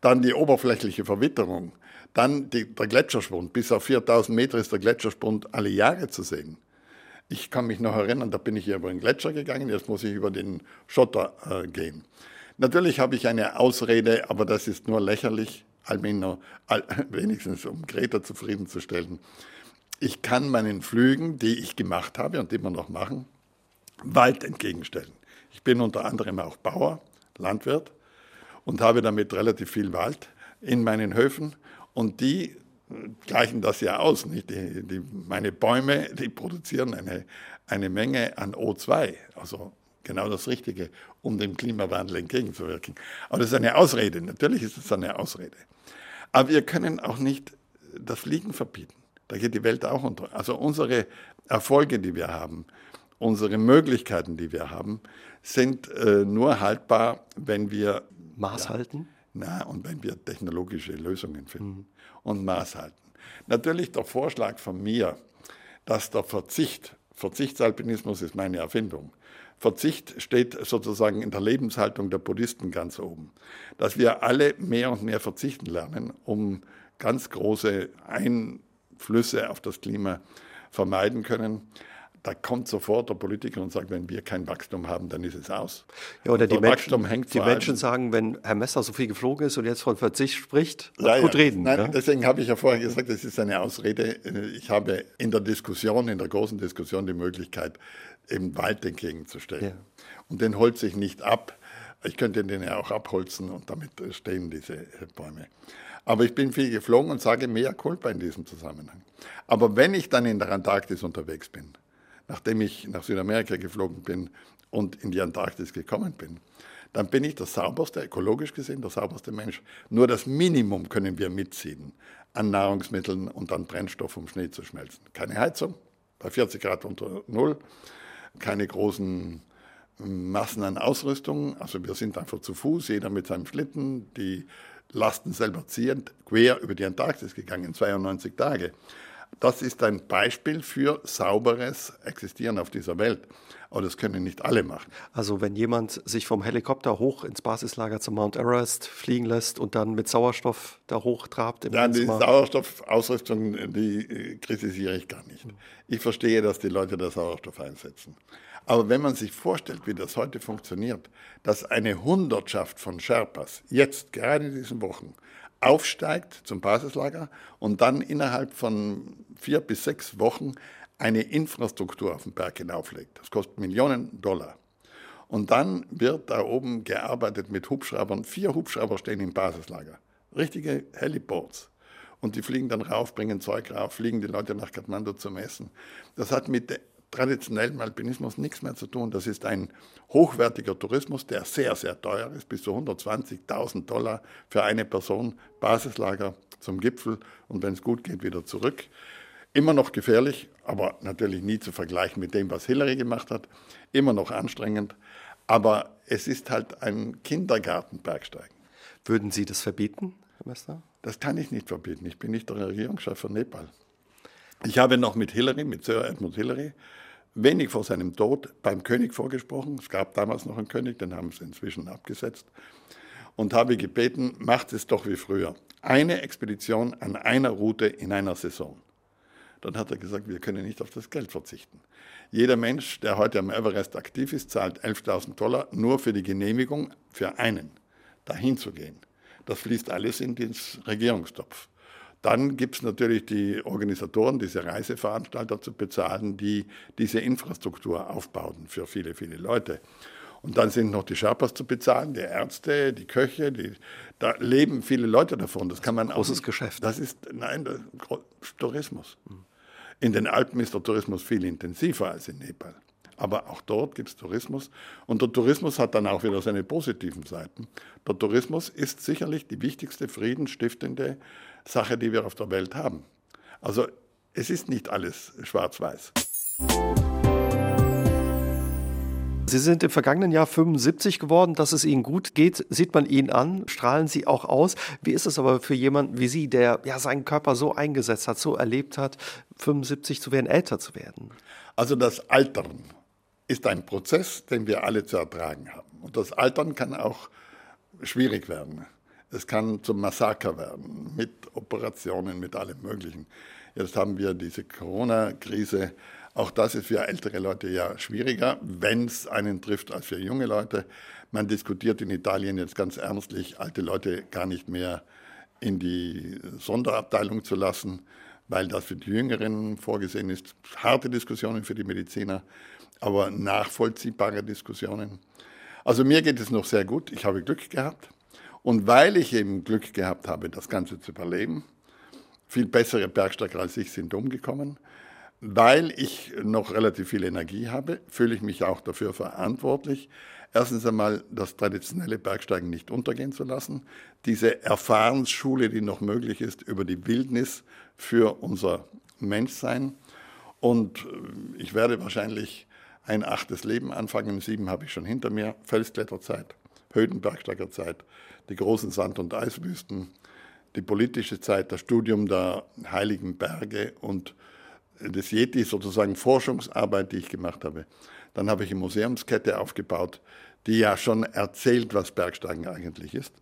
Dann die oberflächliche Verwitterung, dann die, der Gletscherschwund. Bis auf 4000 Meter ist der Gletscherschwund alle Jahre zu sehen. Ich kann mich noch erinnern, da bin ich über den Gletscher gegangen, jetzt muss ich über den Schotter äh, gehen. Natürlich habe ich eine Ausrede, aber das ist nur lächerlich, Almino, wenigstens um Greta zufriedenzustellen. Ich kann meinen Flügen, die ich gemacht habe und immer noch machen, Wald entgegenstellen. Ich bin unter anderem auch Bauer, Landwirt und habe damit relativ viel Wald in meinen Höfen und die gleichen das ja aus. Nicht? Die, die, meine Bäume, die produzieren eine, eine Menge an O2, also genau das Richtige, um dem Klimawandel entgegenzuwirken. Aber das ist eine Ausrede, natürlich ist es eine Ausrede. Aber wir können auch nicht das Fliegen verbieten. Da geht die Welt auch unter. Also unsere Erfolge, die wir haben, unsere Möglichkeiten, die wir haben, sind äh, nur haltbar, wenn wir Maß ja, halten. Na, und wenn wir technologische Lösungen finden. Mhm und Maß halten. Natürlich der Vorschlag von mir, dass der Verzicht, Verzichtsalpinismus ist meine Erfindung, Verzicht steht sozusagen in der Lebenshaltung der Buddhisten ganz oben, dass wir alle mehr und mehr verzichten lernen, um ganz große Einflüsse auf das Klima vermeiden können da kommt sofort der Politiker und sagt, wenn wir kein Wachstum haben, dann ist es aus. Ja, oder die, Menschen, die Menschen, sagen, wenn Herr Messer so viel geflogen ist und jetzt von Verzicht spricht, ja, gut ja. reden. Nein, ja? Deswegen habe ich ja vorher gesagt, das ist eine Ausrede. Ich habe in der Diskussion, in der großen Diskussion die Möglichkeit, eben Wald entgegenzustellen. Und den holze ich nicht ab. Ich könnte den ja auch abholzen und damit stehen diese Bäume. Aber ich bin viel geflogen und sage mehr Culpa in diesem Zusammenhang. Aber wenn ich dann in der Antarktis unterwegs bin, nachdem ich nach Südamerika geflogen bin und in die Antarktis gekommen bin, dann bin ich der sauberste, ökologisch gesehen, der sauberste Mensch. Nur das Minimum können wir mitziehen an Nahrungsmitteln und an Brennstoff, um Schnee zu schmelzen. Keine Heizung, bei 40 Grad unter Null, keine großen Massen an Ausrüstung. Also wir sind einfach zu Fuß, jeder mit seinem Schlitten, die Lasten selber ziehend, quer über die Antarktis gegangen, 92 Tage. Das ist ein Beispiel für sauberes Existieren auf dieser Welt. Aber das können nicht alle machen. Also wenn jemand sich vom Helikopter hoch ins Basislager zum Mount Everest fliegen lässt und dann mit Sauerstoff da hochtrabt im Ja, die Sauerstoffausrüstung, die äh, kritisiere ich gar nicht. Ich verstehe, dass die Leute da Sauerstoff einsetzen. Aber wenn man sich vorstellt, wie das heute funktioniert, dass eine Hundertschaft von Sherpas jetzt, gerade in diesen Wochen, aufsteigt zum Basislager und dann innerhalb von vier bis sechs Wochen eine Infrastruktur auf den Berg hinauflegt. Das kostet Millionen Dollar. Und dann wird da oben gearbeitet mit Hubschraubern. Vier Hubschrauber stehen im Basislager. Richtige Heliports. Und die fliegen dann rauf, bringen Zeug rauf, fliegen die Leute nach Kathmandu zum Essen. Das hat mit traditionellem Alpinismus nichts mehr zu tun. Das ist ein hochwertiger Tourismus, der sehr, sehr teuer ist, bis zu 120.000 Dollar für eine Person, Basislager zum Gipfel und wenn es gut geht, wieder zurück. Immer noch gefährlich, aber natürlich nie zu vergleichen mit dem, was Hillary gemacht hat. Immer noch anstrengend, aber es ist halt ein Kindergartenbergsteigen. Würden Sie das verbieten, Herr Mester? Das kann ich nicht verbieten. Ich bin nicht der Regierungschef von Nepal. Ich habe noch mit Hillary, mit Sir Edmund Hillary, wenig vor seinem Tod beim König vorgesprochen. Es gab damals noch einen König, den haben sie inzwischen abgesetzt. Und habe gebeten, macht es doch wie früher. Eine Expedition an einer Route in einer Saison. Dann hat er gesagt, wir können nicht auf das Geld verzichten. Jeder Mensch, der heute am Everest aktiv ist, zahlt 11.000 Dollar nur für die Genehmigung für einen, dahin zu gehen. Das fließt alles in den Regierungstopf. Dann gibt es natürlich die Organisatoren, diese Reiseveranstalter zu bezahlen, die diese Infrastruktur aufbauen für viele, viele Leute. Und dann sind noch die Sherpas zu bezahlen, die Ärzte, die Köche, die, da leben viele Leute davon. Das kann man Großes auch, Geschäft. Das ist, nein, das ist Tourismus. In den Alpen ist der Tourismus viel intensiver als in Nepal. Aber auch dort gibt es Tourismus. Und der Tourismus hat dann auch wieder seine positiven Seiten. Der Tourismus ist sicherlich die wichtigste friedensstiftende Sache, die wir auf der Welt haben. Also es ist nicht alles schwarz-weiß. Sie sind im vergangenen Jahr 75 geworden, dass es Ihnen gut geht, sieht man Ihnen an, strahlen Sie auch aus. Wie ist es aber für jemanden wie Sie, der ja seinen Körper so eingesetzt hat, so erlebt hat, 75 zu werden, älter zu werden? Also das Altern ist ein Prozess, den wir alle zu ertragen haben. Und das Altern kann auch schwierig werden. Es kann zum Massaker werden, mit Operationen, mit allem Möglichen. Jetzt haben wir diese Corona-Krise. Auch das ist für ältere Leute ja schwieriger, wenn es einen trifft, als für junge Leute. Man diskutiert in Italien jetzt ganz ernstlich, alte Leute gar nicht mehr in die Sonderabteilung zu lassen, weil das für die Jüngeren vorgesehen ist. Harte Diskussionen für die Mediziner, aber nachvollziehbare Diskussionen. Also mir geht es noch sehr gut. Ich habe Glück gehabt. Und weil ich eben Glück gehabt habe, das Ganze zu überleben, viel bessere Bergsteiger als ich sind umgekommen, weil ich noch relativ viel Energie habe, fühle ich mich auch dafür verantwortlich, erstens einmal das traditionelle Bergsteigen nicht untergehen zu lassen, diese Erfahrensschule, die noch möglich ist, über die Wildnis für unser Menschsein. Und äh, ich werde wahrscheinlich ein achtes Leben anfangen, sieben habe ich schon hinter mir, Felskletterzeit, Höhenbergsteigerzeit, die großen Sand- und Eiswüsten, die politische Zeit, das Studium der Heiligen Berge und das Yeti sozusagen Forschungsarbeit, die ich gemacht habe. Dann habe ich eine Museumskette aufgebaut, die ja schon erzählt, was Bergsteigen eigentlich ist.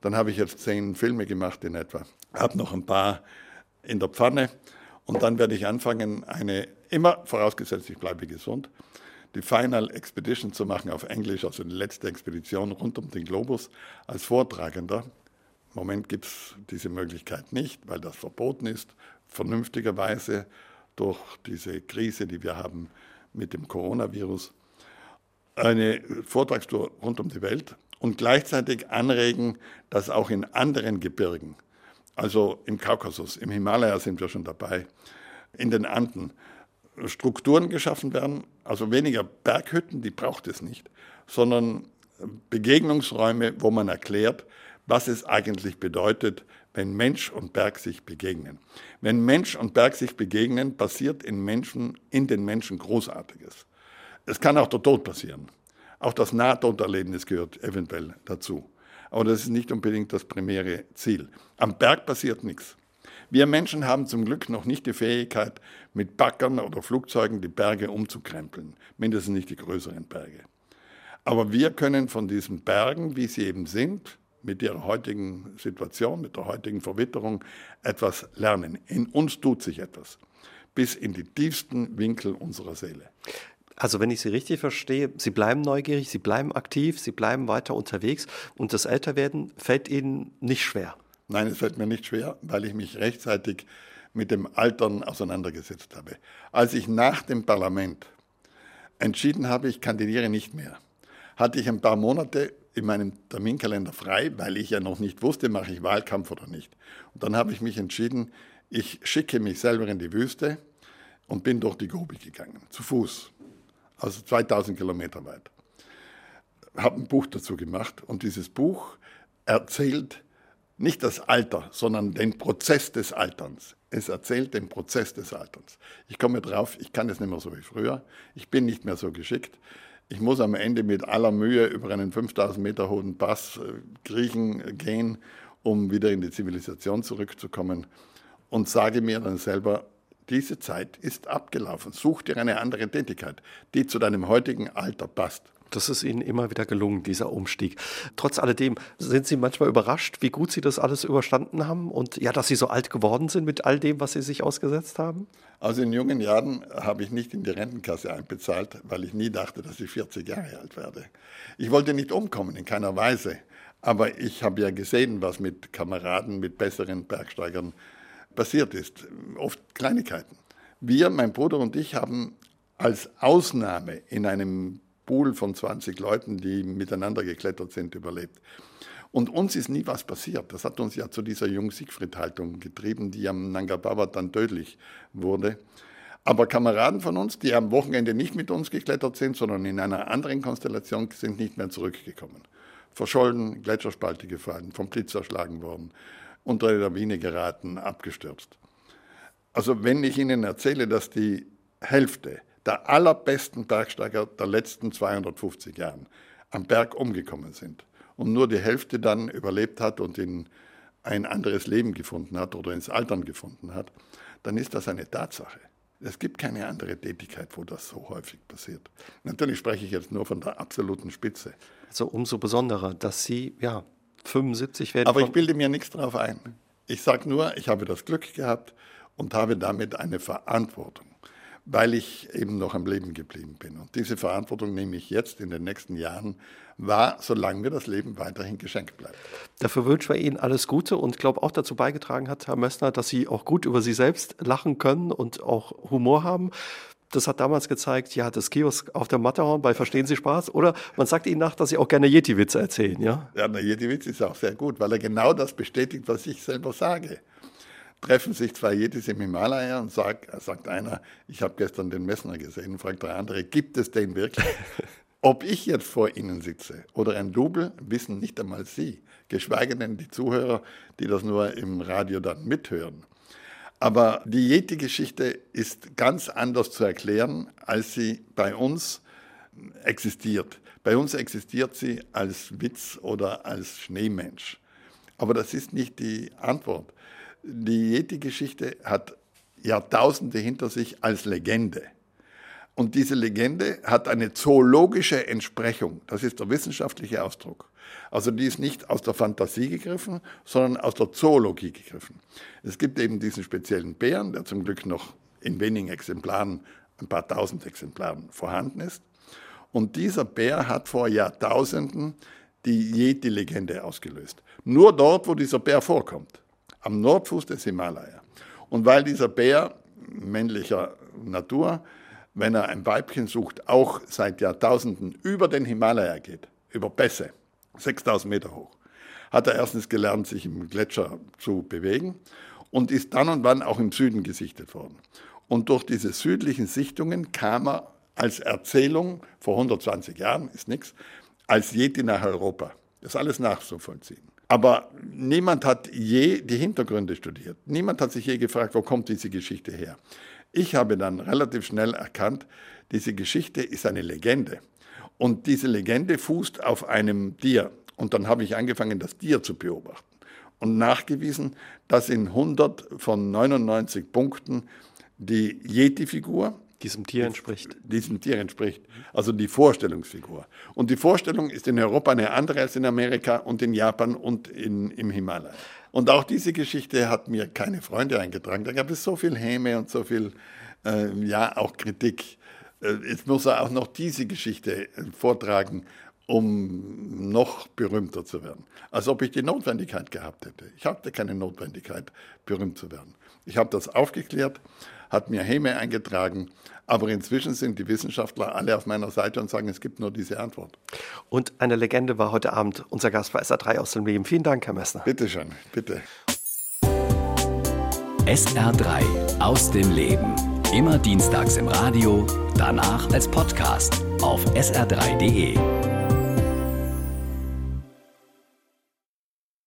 Dann habe ich jetzt zehn Filme gemacht in etwa, habe noch ein paar in der Pfanne und dann werde ich anfangen, eine, immer vorausgesetzt, ich bleibe gesund, die Final Expedition zu machen auf Englisch, also die letzte Expedition rund um den Globus als Vortragender. Im Moment gibt es diese Möglichkeit nicht, weil das verboten ist, vernünftigerweise durch diese Krise, die wir haben mit dem Coronavirus. Eine Vortragstour rund um die Welt und gleichzeitig anregen, dass auch in anderen Gebirgen, also im Kaukasus, im Himalaya sind wir schon dabei, in den Anden, Strukturen geschaffen werden, also weniger Berghütten, die braucht es nicht, sondern Begegnungsräume, wo man erklärt, was es eigentlich bedeutet, wenn Mensch und Berg sich begegnen. Wenn Mensch und Berg sich begegnen, passiert in, Menschen, in den Menschen Großartiges. Es kann auch der Tod passieren. Auch das Nahtoderlebnis gehört eventuell dazu. Aber das ist nicht unbedingt das primäre Ziel. Am Berg passiert nichts. Wir Menschen haben zum Glück noch nicht die Fähigkeit, mit Backern oder Flugzeugen die Berge umzukrempeln, mindestens nicht die größeren Berge. Aber wir können von diesen Bergen, wie sie eben sind, mit ihrer heutigen Situation, mit der heutigen Verwitterung etwas lernen. In uns tut sich etwas, bis in die tiefsten Winkel unserer Seele. Also wenn ich Sie richtig verstehe, Sie bleiben neugierig, Sie bleiben aktiv, Sie bleiben weiter unterwegs und das Älterwerden fällt Ihnen nicht schwer. Nein, es fällt mir nicht schwer, weil ich mich rechtzeitig mit dem Altern auseinandergesetzt habe. Als ich nach dem Parlament entschieden habe, ich kandidiere nicht mehr, hatte ich ein paar Monate in meinem Terminkalender frei, weil ich ja noch nicht wusste, mache ich Wahlkampf oder nicht. Und dann habe ich mich entschieden, ich schicke mich selber in die Wüste und bin durch die Gobi gegangen, zu Fuß, also 2000 Kilometer weit. Habe ein Buch dazu gemacht und dieses Buch erzählt nicht das Alter, sondern den Prozess des Alterns. Es erzählt den Prozess des Alterns. Ich komme drauf, ich kann es nicht mehr so wie früher. Ich bin nicht mehr so geschickt. Ich muss am Ende mit aller Mühe über einen 5000 Meter hohen Pass äh, kriechen gehen, um wieder in die Zivilisation zurückzukommen und sage mir dann selber, diese Zeit ist abgelaufen. Such dir eine andere Tätigkeit, die zu deinem heutigen Alter passt. Das ist Ihnen immer wieder gelungen, dieser Umstieg. Trotz alledem sind Sie manchmal überrascht, wie gut Sie das alles überstanden haben und ja, dass Sie so alt geworden sind mit all dem, was Sie sich ausgesetzt haben? Also in jungen Jahren habe ich nicht in die Rentenkasse einbezahlt, weil ich nie dachte, dass ich 40 Jahre alt werde. Ich wollte nicht umkommen, in keiner Weise. Aber ich habe ja gesehen, was mit Kameraden, mit besseren Bergsteigern passiert ist. Oft Kleinigkeiten. Wir, mein Bruder und ich, haben als Ausnahme in einem Pool von 20 Leuten, die miteinander geklettert sind, überlebt. Und uns ist nie was passiert. Das hat uns ja zu dieser Jung-Siegfried-Haltung getrieben, die am Nanga Parbat dann tödlich wurde. Aber Kameraden von uns, die am Wochenende nicht mit uns geklettert sind, sondern in einer anderen Konstellation, sind nicht mehr zurückgekommen. Verschollen, Gletscherspalte gefallen, vom Blitz erschlagen worden, unter die Lawine geraten, abgestürzt. Also wenn ich Ihnen erzähle, dass die Hälfte der allerbesten Bergsteiger der letzten 250 Jahren am Berg umgekommen sind und nur die Hälfte dann überlebt hat und in ein anderes Leben gefunden hat oder ins Altern gefunden hat, dann ist das eine Tatsache. Es gibt keine andere Tätigkeit, wo das so häufig passiert. Natürlich spreche ich jetzt nur von der absoluten Spitze. Also umso besonderer, dass Sie ja 75 werden. Aber ich bilde mir nichts darauf ein. Ich sage nur, ich habe das Glück gehabt und habe damit eine Verantwortung weil ich eben noch am Leben geblieben bin. Und diese Verantwortung nehme ich jetzt in den nächsten Jahren wahr, solange mir das Leben weiterhin geschenkt bleibt. Dafür wünschen wir Ihnen alles Gute und glaube auch dazu beigetragen hat, Herr Mössner, dass Sie auch gut über Sie selbst lachen können und auch Humor haben. Das hat damals gezeigt, ja, das Kiosk auf der Matterhorn bei Verstehen Sie Spaß? Oder man sagt Ihnen nach, dass Sie auch gerne Yeti-Witze erzählen, ja? Ja, der Yeti-Witz ist auch sehr gut, weil er genau das bestätigt, was ich selber sage treffen sich zwei Yetis im Himalaya und sagt, sagt einer, ich habe gestern den Messner gesehen, fragt der andere, gibt es den wirklich? Ob ich jetzt vor Ihnen sitze oder ein Double, wissen nicht einmal Sie, geschweige denn die Zuhörer, die das nur im Radio dann mithören. Aber die Yeti-Geschichte ist ganz anders zu erklären, als sie bei uns existiert. Bei uns existiert sie als Witz oder als Schneemensch. Aber das ist nicht die Antwort die Yeti-Geschichte hat Jahrtausende hinter sich als Legende. Und diese Legende hat eine zoologische Entsprechung. Das ist der wissenschaftliche Ausdruck. Also die ist nicht aus der Fantasie gegriffen, sondern aus der Zoologie gegriffen. Es gibt eben diesen speziellen Bären, der zum Glück noch in wenigen Exemplaren, ein paar tausend Exemplaren vorhanden ist. Und dieser Bär hat vor Jahrtausenden die Yeti-Legende ausgelöst. Nur dort, wo dieser Bär vorkommt am Nordfuß des Himalaya. Und weil dieser Bär männlicher Natur, wenn er ein Weibchen sucht, auch seit Jahrtausenden über den Himalaya geht, über Pässe, 6000 Meter hoch, hat er erstens gelernt, sich im Gletscher zu bewegen und ist dann und wann auch im Süden gesichtet worden. Und durch diese südlichen Sichtungen kam er als Erzählung, vor 120 Jahren ist nichts, als Yeti nach Europa. Das ist alles nachzuvollziehen. Aber niemand hat je die Hintergründe studiert. Niemand hat sich je gefragt, wo kommt diese Geschichte her. Ich habe dann relativ schnell erkannt, diese Geschichte ist eine Legende. Und diese Legende fußt auf einem Tier. Und dann habe ich angefangen, das Tier zu beobachten. Und nachgewiesen, dass in 100 von 99 Punkten die Yeti-Figur, diesem Tier entspricht. Diesem Tier entspricht. Also die Vorstellungsfigur. Und die Vorstellung ist in Europa eine andere als in Amerika und in Japan und in, im Himalaya. Und auch diese Geschichte hat mir keine Freunde eingetragen. Da gab es so viel Häme und so viel, äh, ja, auch Kritik. Äh, jetzt muss er auch noch diese Geschichte äh, vortragen, um noch berühmter zu werden. Als ob ich die Notwendigkeit gehabt hätte. Ich hatte keine Notwendigkeit, berühmt zu werden. Ich habe das aufgeklärt, hat mir Häme eingetragen, aber inzwischen sind die Wissenschaftler alle auf meiner Seite und sagen, es gibt nur diese Antwort. Und eine Legende war heute Abend unser Gast bei SA3 aus dem Leben. Vielen Dank, Herr Messner. Bitte schön, bitte. SR3 aus dem Leben. Immer dienstags im Radio, danach als Podcast auf sr3.de.